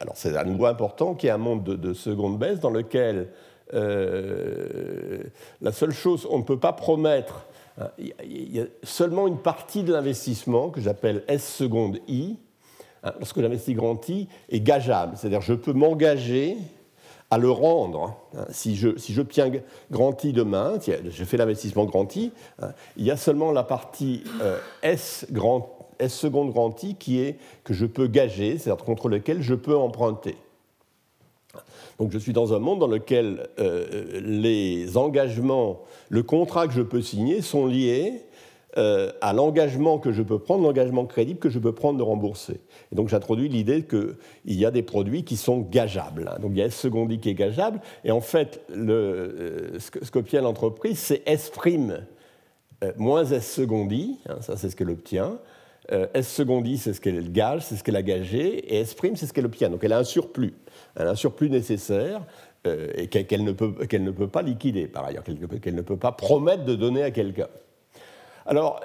alors c'est un nouveau important, qui est un monde de, seconde baisse dans lequel euh, la seule chose, on ne peut pas promettre, hein, il y a seulement une partie de l'investissement que j'appelle S seconde I, hein, lorsque j'investis grand I, est gageable. C'est-à-dire je peux m'engager à le rendre. Hein. Si je, si j'obtiens grand I demain, je fais l'investissement grand I, hein, il y a seulement la partie euh, S, grand, S seconde grand I qui est, que je peux gager, c'est-à-dire contre lequel je peux emprunter. Donc je suis dans un monde dans lequel euh, les engagements, le contrat que je peux signer sont liés euh, à l'engagement que je peux prendre, l'engagement crédible que je peux prendre de rembourser. Et donc j'introduis l'idée qu'il y a des produits qui sont gageables. Donc il y a S secondi qui est gageable, et en fait, le, euh, ce qu'obtient l'entreprise, c'est S' euh, moins S secondi, hein, ça c'est ce qu'elle obtient. S secondi, c'est ce qu'elle gage, c'est ce qu'elle a gagé, et S' c'est ce qu'elle obtient. Donc elle a un surplus, elle a un surplus nécessaire et qu'elle ne, peut, qu'elle ne peut pas liquider, par ailleurs, qu'elle ne peut pas promettre de donner à quelqu'un. Alors,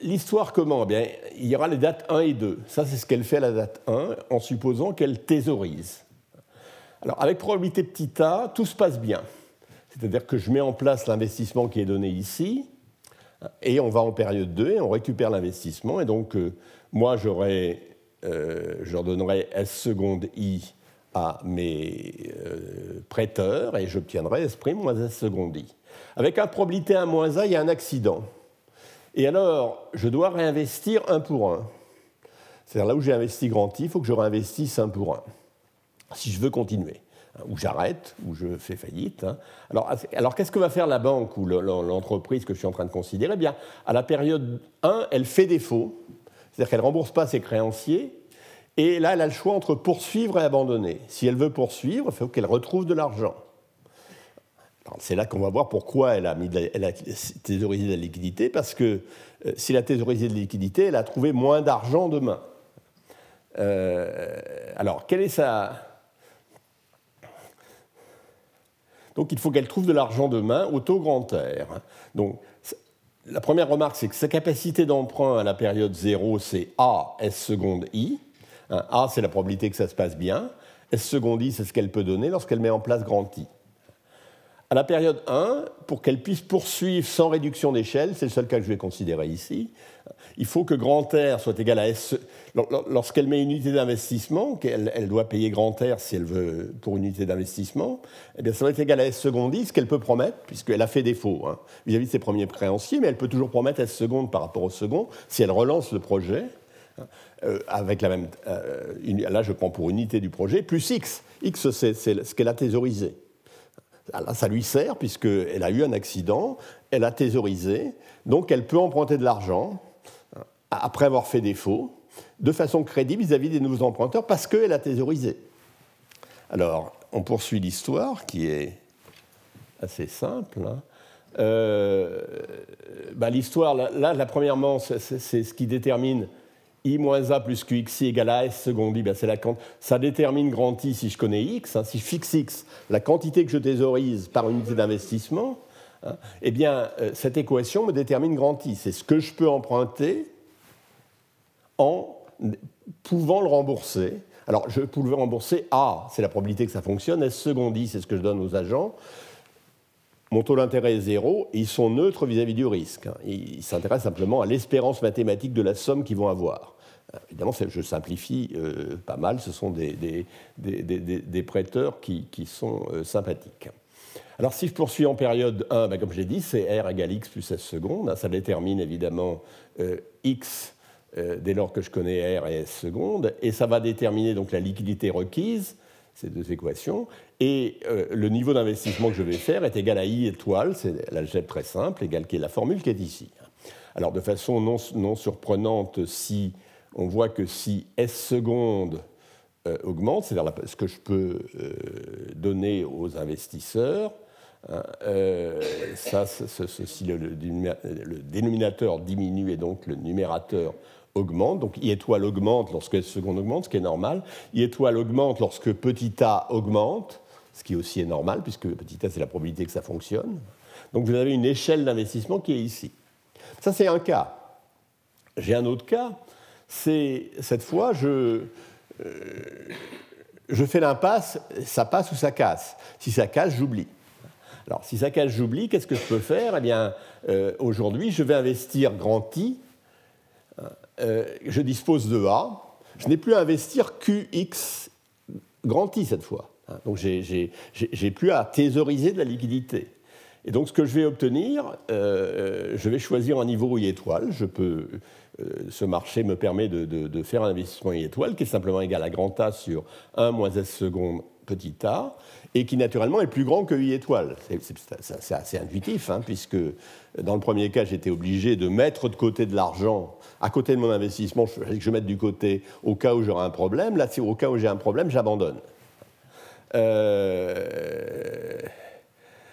l'histoire comment? Eh bien, Il y aura les dates 1 et 2. Ça, c'est ce qu'elle fait à la date 1, en supposant qu'elle thésaurise. Alors, avec probabilité petit a, tout se passe bien. C'est-à-dire que je mets en place l'investissement qui est donné ici, et on va en période 2 et on récupère l'investissement. Et donc, euh, moi, j'aurai, euh, je leur donnerai S seconde I à mes euh, prêteurs et j'obtiendrai S' moins S seconde I. Avec un probabilité 1 moins A, il y a un accident. Et alors, je dois réinvestir un pour un. C'est-à-dire là où j'ai investi grand I, il faut que je réinvestisse un pour un, si je veux continuer. Ou j'arrête, ou je fais faillite. Hein. Alors, alors qu'est-ce que va faire la banque ou l'entreprise que je suis en train de considérer? Eh bien, à la période 1, elle fait défaut, c'est-à-dire qu'elle ne rembourse pas ses créanciers, et là, elle a le choix entre poursuivre et abandonner. Si elle veut poursuivre, il faut qu'elle retrouve de l'argent. C'est là qu'on va voir pourquoi elle a, mis thésaurisé de la liquidité, parce que euh, si elle a thésaurisé de la liquidité, elle a trouvé moins d'argent demain. Euh, alors, quelle est sa... Donc, il faut qu'elle trouve de l'argent demain au taux grand R. Donc, la première remarque, c'est que sa capacité d'emprunt à la période 0, c'est A S seconde I. A, c'est la probabilité que ça se passe bien. S second I, c'est ce qu'elle peut donner lorsqu'elle met en place grand I. À la période 1, pour qu'elle puisse poursuivre sans réduction d'échelle, c'est le seul cas que je vais considérer ici, il faut que grand R soit égal à S. Lorsqu'elle met une unité d'investissement, qu'elle elle doit payer grand R si elle veut pour une unité d'investissement, eh bien ça va être égal à S seconde ce qu'elle peut promettre, puisqu'elle a fait défaut hein, vis-à-vis de ses premiers créanciers, mais elle peut toujours promettre S seconde par rapport au second si elle relance le projet. Euh, avec la même. Euh, là, je prends pour unité du projet, plus X. X, c'est ce qu'elle a thésaurisé. Là, ça lui sert, puisqu'elle a eu un accident, elle a thésaurisé, donc elle peut emprunter de l'argent après avoir fait défaut, de façon crédible vis-à-vis des nouveaux emprunteurs, parce qu'elle a thésaurisé. Alors, on poursuit l'histoire, qui est assez simple. Hein. Euh, bah, l'histoire, là, là, premièrement, c'est ce qui détermine i moins a plus qxi égale à s seconde i, ben la, ça détermine grand I si je connais x. Hein, si je fixe x, la quantité que je thésaurise par unité d'investissement, hein, eh bien, euh, cette équation me détermine grand I. C'est ce que je peux emprunter en pouvant le rembourser. Alors, je peux le rembourser A, c'est la probabilité que ça fonctionne, S seconde I, c'est ce que je donne aux agents. Mon taux d'intérêt est zéro, ils sont neutres vis-à-vis du risque. Hein. Ils s'intéressent simplement à l'espérance mathématique de la somme qu'ils vont avoir. Euh, évidemment, je simplifie euh, pas mal, ce sont des, prêteurs qui, sont euh, sympathiques. Alors si je poursuis en période 1, ben, comme je l'ai dit, c'est R égale X plus S seconde. Ça détermine évidemment X dès lors que je connais R et S seconde. Et ça va déterminer donc la liquidité requise, ces deux équations. Et le niveau d'investissement que je vais faire est égal à I étoile, c'est l'algèbre très simple, égale qui est la formule qui est ici. Alors de façon non surprenante, si on voit que si S seconde euh, augmente, c'est-à-dire ce que je peux euh, donner aux investisseurs, hein, euh, ça, si le, dénominateur diminue et donc le numérateur augmente, donc I étoile augmente lorsque S seconde augmente, ce qui est normal, I étoile augmente lorsque petit a augmente, ce qui aussi est normal, puisque petit a c'est la probabilité que ça fonctionne. Donc vous avez une échelle d'investissement qui est ici. Ça c'est un cas. J'ai un autre cas c'est cette fois, je, euh, je fais l'impasse, ça passe ou ça casse. Si ça casse, j'oublie. Alors, si ça casse, j'oublie, qu'est-ce que je peux faire? Eh bien, euh, aujourd'hui, je vais investir grand I. Euh, je dispose de A. Je n'ai plus à investir QX grand I cette fois. Donc, j'ai plus à thésauriser de la liquidité. Et donc, ce que je vais obtenir, je vais choisir un niveau I étoile. Je peux euh, ce marché me permet de, faire un investissement I étoile qui est simplement égal à grand A sur 1 moins S seconde petit a, et qui naturellement est plus grand que I étoile. C'est assez intuitif, hein, puisque dans le premier cas, j'étais obligé de mettre de côté de l'argent à côté de mon investissement, je, je mette du côté au cas où j'aurai un problème. Là, au cas où j'ai un problème, j'abandonne. Euh...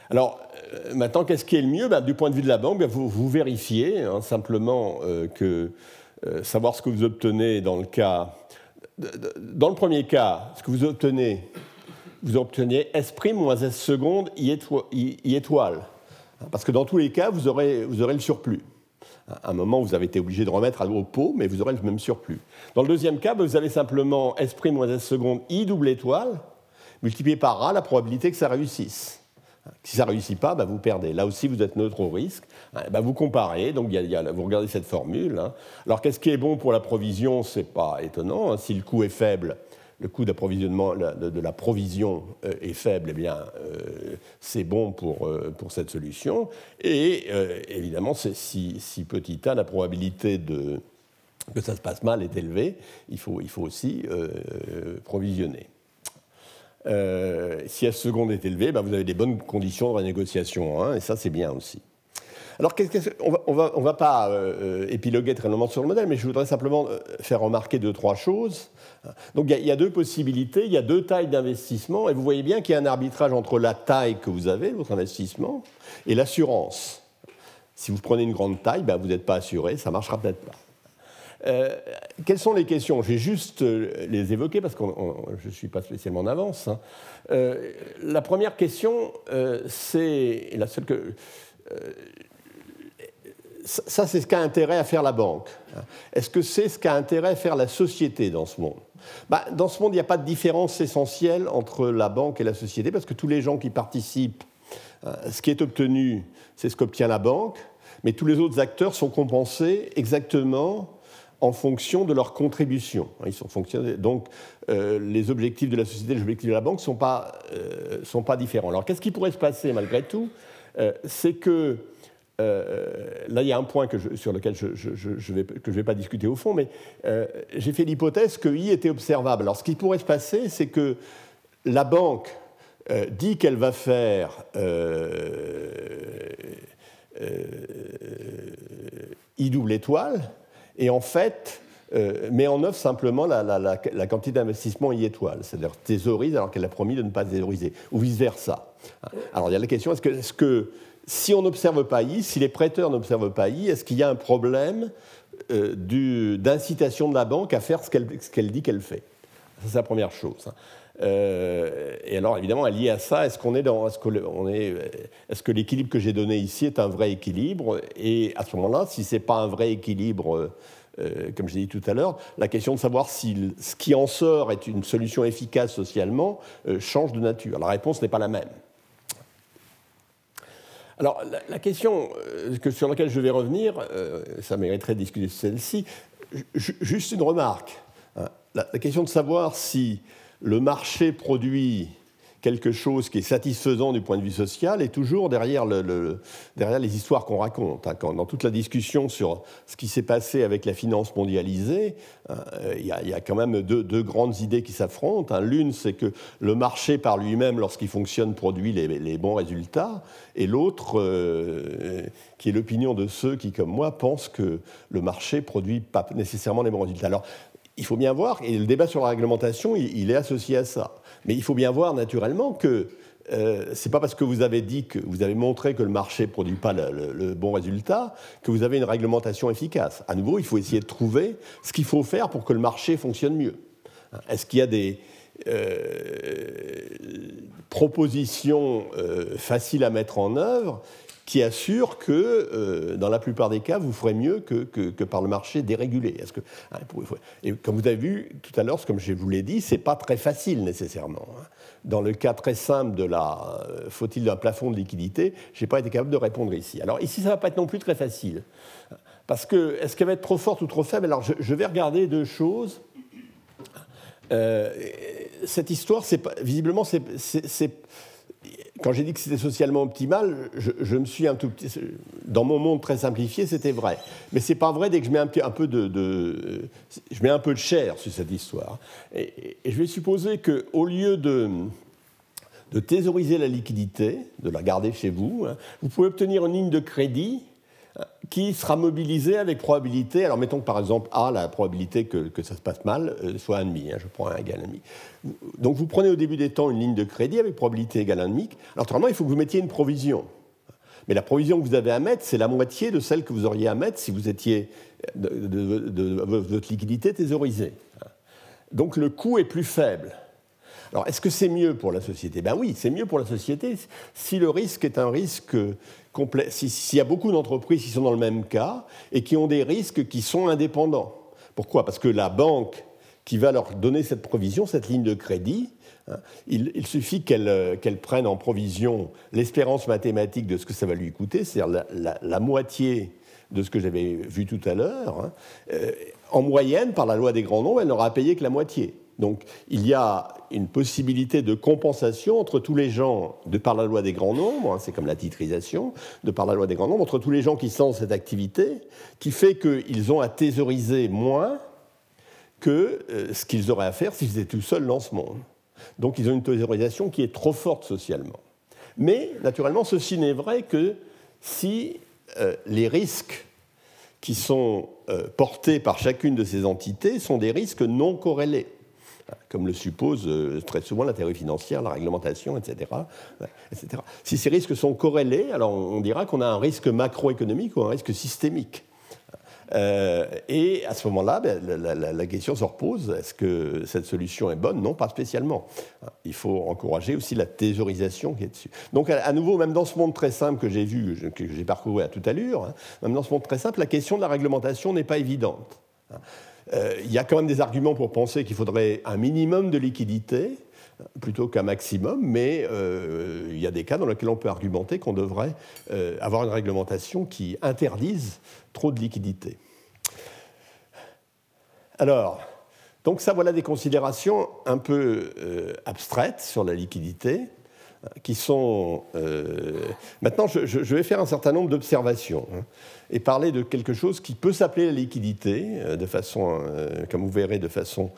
Alors, euh, maintenant, qu'est-ce qui est le mieux? Ben, Du point de vue de la banque, ben, vous, vérifiez hein, simplement euh, que euh, savoir ce que vous obtenez dans le cas. Dans le premier cas, ce que vous obtenez, vous obtenez S' moins S seconde I, étoile. Hein, parce que dans tous les cas, vous aurez, le surplus. À un moment, vous avez été obligé de remettre au pot, mais vous aurez le même surplus. Dans le deuxième cas, ben, vous avez simplement S' moins S seconde I double étoile, multiplié par A la probabilité que ça réussisse. Si ça ne réussit pas, bah, vous perdez. Là aussi, vous êtes neutre au risque. Bah, vous comparez, donc vous regardez cette formule. Hein. Alors, qu'est-ce qui est bon pour la provision Ce n'est pas étonnant. Hein. Si le coût est faible, le coût d'approvisionnement de, la provision euh, est faible, eh bien, euh, c'est bon pour, euh, pour cette solution. Et évidemment, si, si petit a, la probabilité de, que ça se passe mal est élevée, il faut, il faut aussi provisionner. Euh, si S seconde est élevée, ben vous avez des bonnes conditions de renégociation, hein, et ça c'est bien aussi. Alors, on ne va, pas euh, épiloguer très longuement sur le modèle, mais je voudrais simplement euh, faire remarquer deux, trois choses. Donc, il y, a deux possibilités, il y a deux tailles d'investissement, et vous voyez bien qu'il y a un arbitrage entre la taille que vous avez, votre investissement, et l'assurance. Si vous prenez une grande taille, ben, vous n'êtes pas assuré, ça ne marchera peut-être pas. Euh, quelles sont les questions? Je vais juste euh, les évoquer parce que je ne suis pas spécialement en avance. Hein. Euh, la première question, c'est la seule que. ça, c'est ce qu'a intérêt à faire la banque. Est-ce que c'est ce qu'a intérêt à faire la société dans ce monde? Bah, Dans ce monde, il n'y a pas de différence essentielle entre la banque et la société, parce que tous les gens qui participent, euh, ce qui est obtenu, c'est ce qu'obtient la banque, mais tous les autres acteurs sont compensés exactement en fonction de leur contribution. Ils sont donc euh, les objectifs de la société les objectifs de la banque ne sont, pas, euh, sont pas différents. Alors qu'est-ce qui pourrait se passer malgré tout C'est que euh, là, il y a un point que sur lequel je ne vais, vais, pas discuter au fond, mais euh, j'ai fait l'hypothèse que I était observable. Alors, ce qui pourrait se passer, c'est que la banque euh, dit qu'elle va faire I double étoile, et en fait, met en œuvre simplement la, quantité d'investissement I étoile, c'est-à-dire thésaurise alors qu'elle a promis de ne pas thésauriser, ou vice-versa. Alors, il y a la question, est-ce que, est que si on n'observe pas I, si les prêteurs n'observent pas I, est-ce qu'il y a un problème euh, d'incitation de la banque à faire ce qu'elle dit qu'elle fait? C'est la première chose. Hein. Euh, et alors, évidemment, lié à ça, est-ce est-ce est, que l'équilibre que j'ai donné ici est un vrai équilibre? Et à ce moment-là, si c'est pas un vrai équilibre, euh, comme je l'ai dit tout à l'heure, la question de savoir si ce qui en sort est une solution efficace socialement change de nature. La réponse n'est pas la même. Alors, la, question euh, sur laquelle je vais revenir, euh, ça mériterait de discuter celle-ci, juste une remarque. La, question de savoir si le marché produit quelque chose qui est satisfaisant du point de vue social est toujours derrière, le, derrière les histoires qu'on raconte. Hein. dans toute la discussion sur ce qui s'est passé avec la finance mondialisée, hein, il y, a quand même deux, grandes idées qui s'affrontent. Hein. L'une, c'est que le marché par lui-même, lorsqu'il fonctionne, produit les, bons résultats, et l'autre, euh, qui est l'opinion de ceux qui, comme moi, pensent que le marché produit pas nécessairement les bons résultats. Alors, il faut bien voir, et le débat sur la réglementation, il est associé à ça. Mais il faut bien voir naturellement que euh, ce n'est pas parce que vous avez dit que vous avez montré que le marché ne produit pas le, bon résultat que vous avez une réglementation efficace. À nouveau, il faut essayer de trouver ce qu'il faut faire pour que le marché fonctionne mieux. Est-ce qu'il y a des euh, propositions euh, faciles à mettre en œuvre qui assure que, euh, dans la plupart des cas, vous ferez mieux que, par le marché dérégulé. Que, hein, et comme vous avez vu tout à l'heure, comme je vous l'ai dit, ce n'est pas très facile nécessairement. Hein. Dans le cas très simple de la euh, faut-il un plafond de liquidité, je n'ai pas été capable de répondre ici. Alors ici, ça ne va pas être non plus très facile. Parce que, est-ce qu'elle va être trop forte ou trop faible? Alors je, vais regarder deux choses. Euh, cette histoire, visiblement, c'est quand j'ai dit que c'était socialement optimal, je, me suis un tout petit. Dans mon monde très simplifié, c'était vrai. Mais c'est pas vrai dès que je mets un, un peu de, je mets un peu de chair sur cette histoire. Et, je vais supposer que au lieu de de thésauriser la liquidité, de la garder chez vous, hein, vous pouvez obtenir une ligne de crédit qui sera mobilisé avec probabilité. Alors mettons que par exemple A, la probabilité que, ça se passe mal euh, soit 1,5. Hein, je prends 1 égale 1,5. Donc vous prenez au début des temps une ligne de crédit avec probabilité égale 1,5. Alors naturellement, il faut que vous mettiez une provision. Mais la provision que vous avez à mettre, c'est la moitié de celle que vous auriez à mettre si vous étiez de, votre liquidité thésaurisée. Donc le coût est plus faible. Alors, est-ce que c'est mieux pour la société? Ben oui, c'est mieux pour la société si le risque est un risque s'il y a beaucoup d'entreprises qui sont dans le même cas et qui ont des risques qui sont indépendants. Pourquoi? Parce que la banque qui va leur donner cette provision, cette ligne de crédit, hein, il, suffit euh, qu'elle prenne en provision l'espérance mathématique de ce que ça va lui coûter, c'est-à-dire la, moitié de ce que j'avais vu tout à l'heure. Hein. Euh, en moyenne, par la loi des grands nombres, elle n'aura payé que la moitié. Donc il y a une possibilité de compensation entre tous les gens, de par la loi des grands nombres, hein, c'est comme la titrisation, de par la loi des grands nombres, entre tous les gens qui sont cette activité, qui fait qu'ils ont à thésauriser moins que euh, ce qu'ils auraient à faire s'ils étaient tout seuls dans ce monde. Donc ils ont une thésaurisation qui est trop forte socialement. Mais naturellement, ceci n'est vrai que si euh, les risques qui sont euh, portés par chacune de ces entités sont des risques non corrélés comme le suppose euh, très souvent la théorie financière, la réglementation, etc., etc. Si ces risques sont corrélés, alors on dira qu'on a un risque macroéconomique ou un risque systémique. Euh, et à ce moment-là, ben, la, question se repose est-ce que cette solution est bonne? Non, pas spécialement. Il faut encourager aussi la thésaurisation qui est dessus. Donc, à, nouveau, même dans ce monde très simple que j'ai vu, que j'ai parcouru à toute allure, hein, même dans ce monde très simple, la question de la réglementation n'est pas évidente. Il y a quand même des arguments pour penser qu'il faudrait un minimum de liquidité plutôt qu'un maximum, mais il y a des cas dans lesquels on peut argumenter qu'on devrait avoir une réglementation qui interdise trop de liquidité. Alors, donc ça, voilà des considérations un peu euh, abstraites sur la liquidité, qui sont... Euh, maintenant, je, vais faire un certain nombre d'observations hein, et parler de quelque chose qui peut s'appeler la liquidité, euh, de façon, comme vous verrez, de façon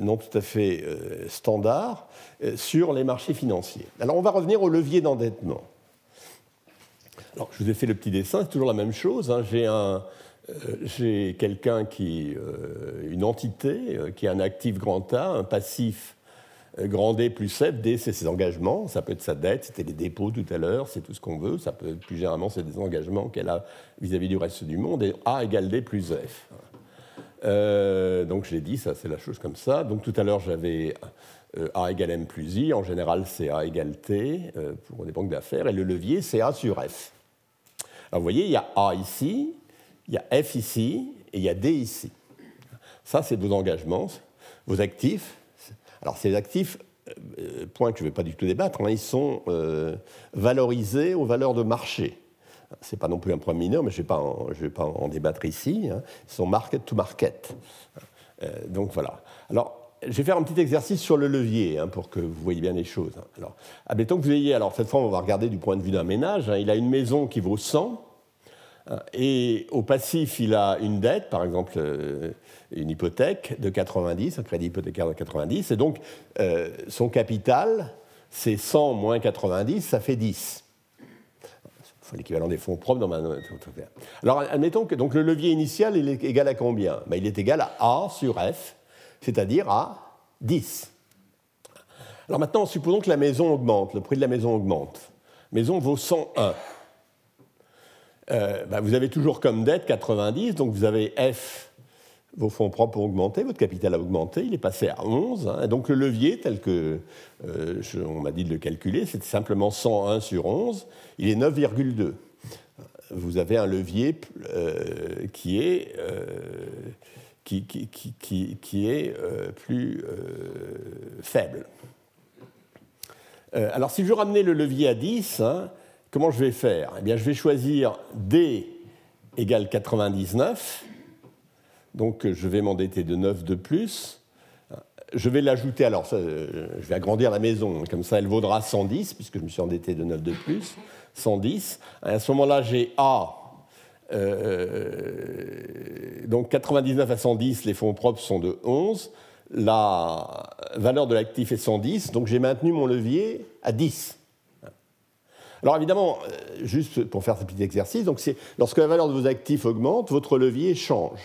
non tout à fait standard, sur les marchés financiers. Alors, on va revenir au levier d'endettement. Alors, je vous ai fait le petit dessin, c'est toujours la même chose. Hein. J'ai un, euh, j'ai quelqu'un qui, euh, une entité euh, qui a un actif grand A, un passif grand D plus F, D c'est ses engagements, ça peut être sa dette, c'était les dépôts tout à l'heure, c'est tout ce qu'on veut, ça peut plus généralement c'est des engagements qu'elle a vis-à-vis du reste du monde, et A égale D plus F. donc je l'ai dit, ça c'est la chose comme ça. Donc tout à l'heure j'avais A égale M plus I, en général c'est A égale T pour des banques d'affaires, et le levier c'est A sur F. Alors vous voyez, il y a A ici, il y a F ici et il y a D ici. Ça, c'est vos engagements, vos actifs. Alors, ces actifs, euh, point que je ne vais pas du tout débattre, hein, ils sont euh, valorisés aux valeurs de marché. Ce n'est pas non plus un point mineur, mais je ne vais, pas en débattre ici. Hein. Ils sont market to market. Euh, donc voilà. Alors, je vais faire un petit exercice sur le levier hein, pour que vous voyez bien les choses. Alors, admettons que vous ayez, alors cette fois on va regarder du point de vue d'un ménage, il a une maison qui vaut 100, et au passif, il a une dette, par exemple euh, une hypothèque de 90, un crédit hypothécaire de 90, et donc euh, son capital, c'est 100 moins 90, ça fait 10. C'est l'équivalent des fonds propres dans ma... Alors admettons que donc, le levier initial il est égal à combien? Ben, Il est égal à A sur F, c'est-à-dire à 10. Alors maintenant, supposons que la maison augmente, le prix de la maison augmente. Maison vaut 101. Euh, bah, vous avez toujours comme dette 90, donc vous avez F, vos fonds propres ont augmenté, votre capital a augmenté, il est passé à 11. Hein. donc le levier, tel que euh, on m'a dit de le calculer, c'est simplement 101 sur 11, il est 9,2. Vous avez un levier euh, qui est, qui, qui, qui, qui, est plus faible. alors si je ramenais le levier à 10, Comment je vais faire? Eh bien, je vais choisir D égale 99. Donc, je vais m'endetter de 9 de plus. Je vais l'ajouter, alors je vais agrandir la maison, comme ça elle vaudra 110, puisque je me suis endetté de 9 de plus. 110. À ce moment-là, j'ai A. Euh, donc 99 à 110, les fonds propres sont de 11. La valeur de l'actif est 110, donc j'ai maintenu mon levier à 10. Alors évidemment, euh, juste pour faire ce petit exercice, donc lorsque la valeur de vos actifs augmente, votre levier change.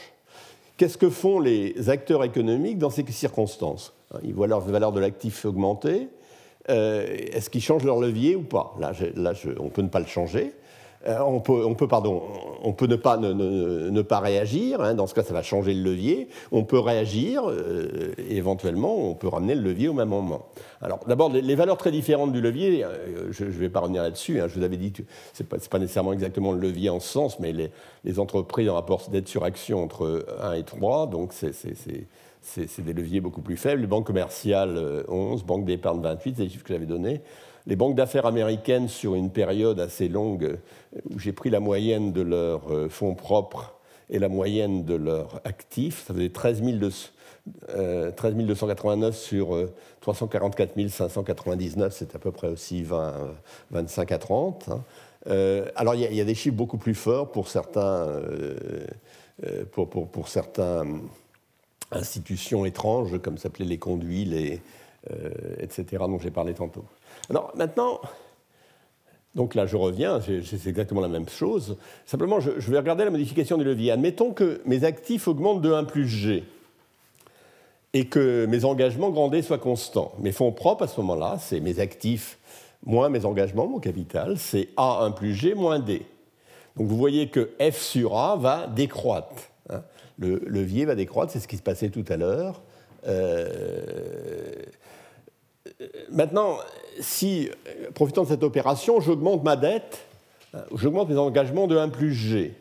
Qu'est-ce que font les acteurs économiques dans ces circonstances Ils voient leur valeur de l'actif augmenter. Euh, est-ce qu'ils changent leur levier ou pas? Là, on peut ne pas le changer. Euh, on, peut, on, peut, pardon, on peut ne pas, ne, pas réagir, hein. dans ce cas ça va changer le levier, on peut réagir, euh, éventuellement on peut ramener le levier au même moment. Alors d'abord, les, valeurs très différentes du levier, euh, je ne vais pas revenir là-dessus, hein. je vous avais dit que ce n'est pas, pas, nécessairement exactement le levier en ce sens, mais les, entreprises en rapport d'être sur action entre 1 et 3, donc c'est des leviers beaucoup plus faibles. Les banques commerciales 11, banques d'épargne 28, c'est les chiffres que j'avais donnés les banques d'affaires américaines, sur une période assez longue, euh, où j'ai pris la moyenne de leurs euh, fonds propres et la moyenne de leurs actifs, ça faisait 13, 289 euh, sur 344 599, c'est à peu près aussi 20, 25 à 30. Hein. alors il y, a des chiffres beaucoup plus forts pour certains, pour, pour, certains institutions étranges, comme s'appelaient les conduits, etc., dont j'ai parlé tantôt. Alors maintenant, donc là je reviens, c'est exactement la même chose. Simplement, je, vais regarder la modification du levier. Admettons que mes actifs augmentent de 1 plus G et que mes engagements grand D soient constants. Mes fonds propres à ce moment-là, c'est mes actifs moins mes engagements, mon capital, c'est A1 plus G moins D. Donc vous voyez que F sur A va décroître. Hein. Le levier va décroître, c'est ce qui se passait tout à l'heure. Euh, maintenant, si, profitant de cette opération, j'augmente ma dette, j'augmente mes engagements de 1 plus G.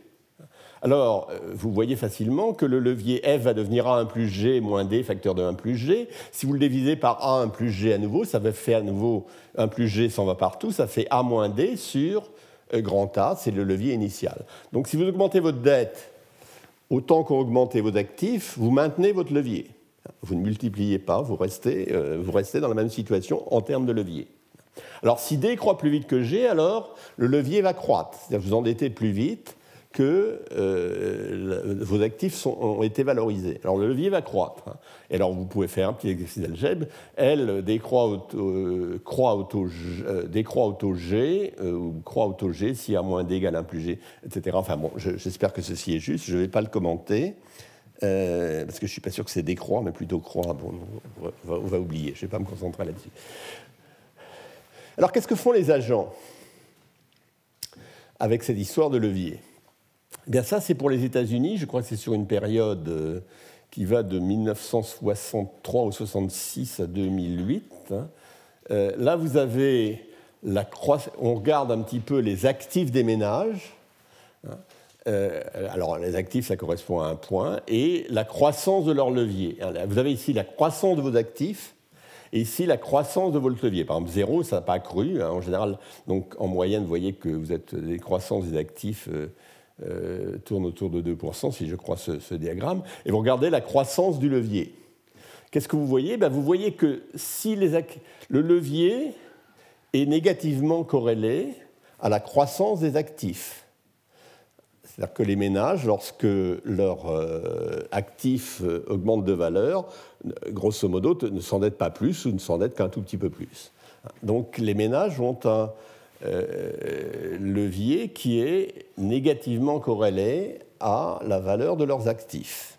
Alors, euh, vous voyez facilement que le levier F va devenir A1 plus G moins D, facteur de 1 plus G. Si vous le divisez par A1 plus G à nouveau, ça va faire à nouveau 1 plus G s'en va partout, ça fait A moins D sur euh, grand A, c'est le levier initial. Donc si vous augmentez votre dette autant qu'on vos actifs, vous maintenez votre levier. Vous ne multipliez pas, vous restez, euh, vous restez dans la même situation en termes de levier. Alors si D croît plus vite que G, alors le levier va croître. C'est-à-dire vous endettez plus vite, que euh, vos actifs ont été valorisés. Alors le levier va croître. Hein. Et alors vous pouvez faire un petit exercice d'algèbre. L décroît auto, euh, G, ou croît auto G si A moins D égale 1 plus G, etc. Enfin bon, j'espère que ceci est juste. Je ne vais pas le commenter. Parce que je ne suis pas sûr que c'est décroît, mais plutôt croît. Bon, on va, oublier, je ne vais pas me concentrer là-dessus. Alors qu'est-ce que font les agents avec cette histoire de levier? Eh bien ça, c'est pour les États-Unis. Je crois que c'est sur une période euh, qui va de 1963 au 66 à 2008. Hein. Euh, là, vous avez la croissance. On regarde un petit peu les actifs des ménages. Hein. Euh, alors, les actifs, ça correspond à un point, et la croissance de leur levier. Vous avez ici la croissance de vos actifs, et ici la croissance de votre levier. Par exemple, zéro, ça n'a pas accru. Hein. En général, donc en moyenne, vous voyez que vous êtes les croissances des actifs euh, tourne autour de 2%, si je crois ce, diagramme, et vous regardez la croissance du levier. Qu'est-ce que vous voyez? Ben, Vous voyez que si les, le levier est négativement corrélé à la croissance des actifs, c'est-à-dire que les ménages, lorsque leurs euh, actifs euh, augmentent de valeur, grosso modo, ne s'endettent pas plus ou ne s'endettent qu'un tout petit peu plus. Donc les ménages ont un, euh, levier qui est négativement corrélé à la valeur de leurs actifs.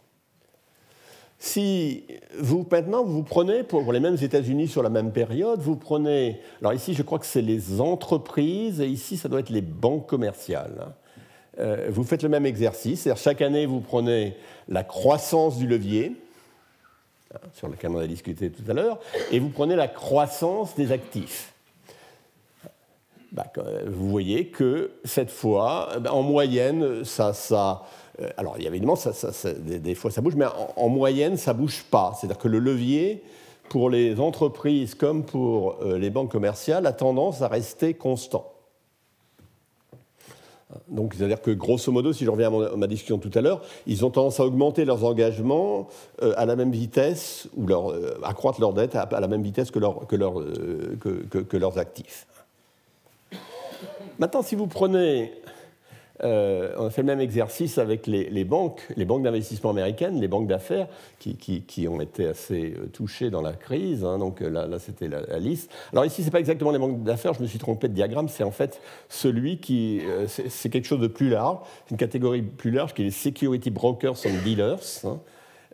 Si vous, maintenant, vous prenez, pour les mêmes États-Unis sur la même période, vous prenez, alors ici je crois que c'est les entreprises, et ici ça doit être les banques commerciales. Euh, vous faites le même exercice, chaque année vous prenez la croissance du levier, sur lequel on a discuté tout à l'heure, et vous prenez la croissance des actifs. Bah, vous voyez que cette fois, bah, en moyenne, ça, ça euh, alors évidemment, ça, des, fois ça bouge, mais en, moyenne, ça ne bouge pas. C'est-à-dire que le levier, pour les entreprises comme pour euh, les banques commerciales, a tendance à rester constant. Donc, c'est-à-dire que grosso modo, si je reviens à, ma discussion tout à l'heure, ils ont tendance à augmenter leurs engagements euh, à la même vitesse, ou leur, accroître leurs dettes à, la même vitesse leur, que, que leurs actifs. Maintenant, si vous prenez, euh, on a fait le même exercice avec les, banques, les banques d'investissement américaines, les banques d'affaires, qui, ont été assez euh, touchées dans la crise. Hein, donc là, là c'était la, liste. Alors ici, ce n'est pas exactement les banques d'affaires, je me suis trompé de diagramme, c'est en fait celui qui. Euh, c'est quelque chose de plus large, une catégorie plus large qui est les security brokers and dealers. Hein.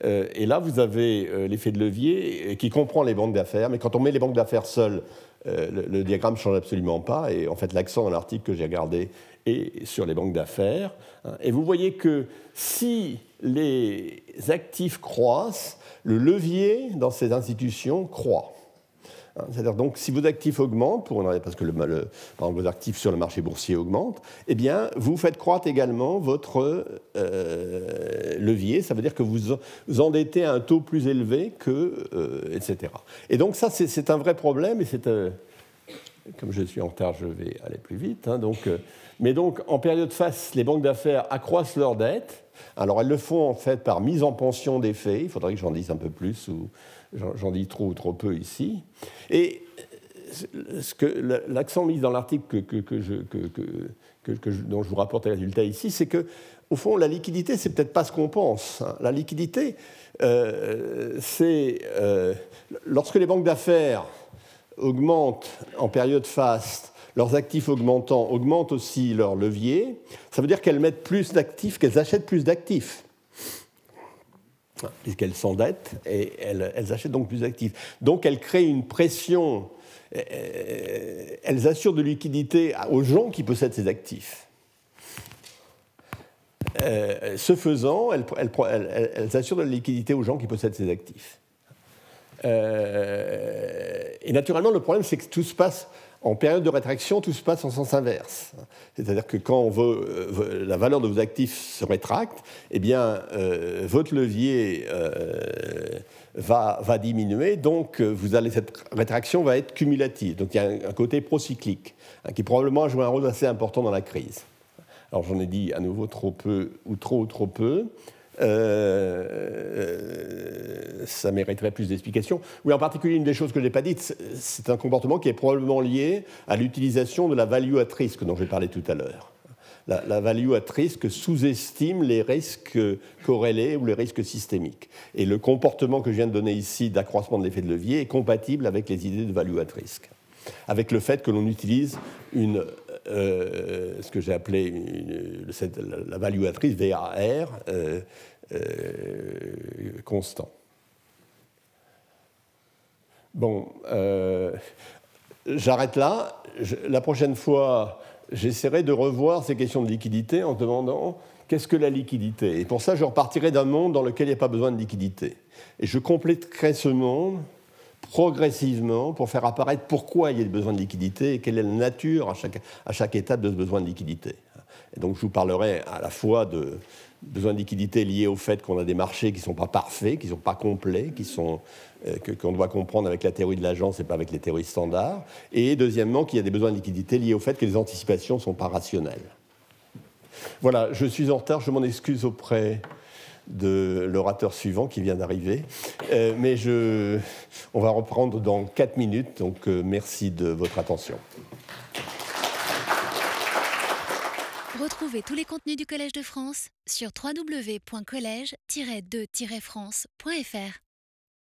Et là, vous avez l'effet de levier qui comprend les banques d'affaires, mais quand on met les banques d'affaires seules, euh, le, diagramme ne change absolument pas. Et en fait, l'accent dans l'article que j'ai regardé est sur les banques d'affaires. Hein. Et vous voyez que si les actifs croissent, le levier dans ces institutions croît. Hein, c'est-à-dire donc si vos actifs augmentent, parce que vos actifs sur le marché boursier augmentent, eh bien vous faites croître également votre euh, levier. Ça veut dire que vous, vous endettez à un taux plus élevé que, euh, etc. Et donc ça c'est un vrai problème et c'est euh, comme je suis en retard, je vais aller plus vite. Hein, donc, mais donc, en période face, les banques d'affaires accroissent leurs dettes. Alors, elles le font en fait par mise en pension des. Il faudrait que j'en dise un peu plus J'en dis trop ou trop peu ici. Et ce que l'accent mis dans l'article que, que, que, dont je vous rapporte les résultats ici, c'est que, au fond, la liquidité, c'est peut-être pas ce qu'on pense. Hein. La liquidité, euh, c'est euh, lorsque les banques d'affaires augmentent en période faste, leurs actifs augmentant augmentent aussi leur levier, ça veut dire qu'elles mettent plus d'actifs, qu'elles achètent plus d'actifs puisqu'elles s'endettent et elles, achètent donc plus d'actifs. Donc elles créent une pression, euh, elles assurent de liquidité aux gens qui possèdent ces actifs. Euh, ce faisant, elles, assurent de la liquidité aux gens qui possèdent ces actifs. Euh, et naturellement, le problème, c'est que tout se passe En période de rétraction, tout se passe en sens inverse. C'est-à-dire que quand veut, la valeur de vos actifs se rétracte, eh bien, votre levier va, va, diminuer, donc vous allez, cette rétraction va être cumulative. Donc il y a un, côté procyclique hein, qui probablement joue un rôle assez important dans la crise. Alors j'en ai dit à nouveau trop peu ou trop ou trop peu. Euh, euh, ça mériterait plus d'explications. Oui, en particulier, une des choses que je n'ai pas dites, c'est un comportement qui est probablement lié à l'utilisation de la value at risk dont j'ai parlé tout à l'heure. La, la, value at risk sous-estime les risques corrélés ou les risques systémiques. Et le comportement que je viens de donner ici d'accroissement de l'effet de levier est compatible avec les idées de value at risk. Avec le fait que l'on utilise une euh, ce que j'ai appelé la valuatrice VAR euh, euh, constant. Bon, j'arrête là. la prochaine fois, j'essaierai de revoir ces questions de liquidité en demandant qu'est-ce que la liquidité? Et pour ça, je repartirai d'un monde dans lequel il n'y a pas besoin de liquidité. Et je compléterai ce monde progressivement pour faire apparaître pourquoi il y a besoin de liquidité et quelle est la nature à chaque, à chaque étape de ce besoin de liquidité. Et donc je vous parlerai à la fois de besoin de liquidité lié au fait qu'on a des marchés qui ne sont pas parfaits, qui ne sont pas complets, qui sont, euh, qu'on doit comprendre avec la théorie de l'agence et pas avec les théories standards. Et deuxièmement, qu'il y a des besoins de liquidité liés au fait que les anticipations ne sont pas rationnelles. Voilà, je suis en retard, je m'en excuse auprès de l'orateur suivant qui vient d'arriver. Euh, mais je, on va reprendre dans 4 minutes, donc euh, merci de votre attention.
Retrouvez tous les contenus du Collège de France sur www.colège-2-france.fr.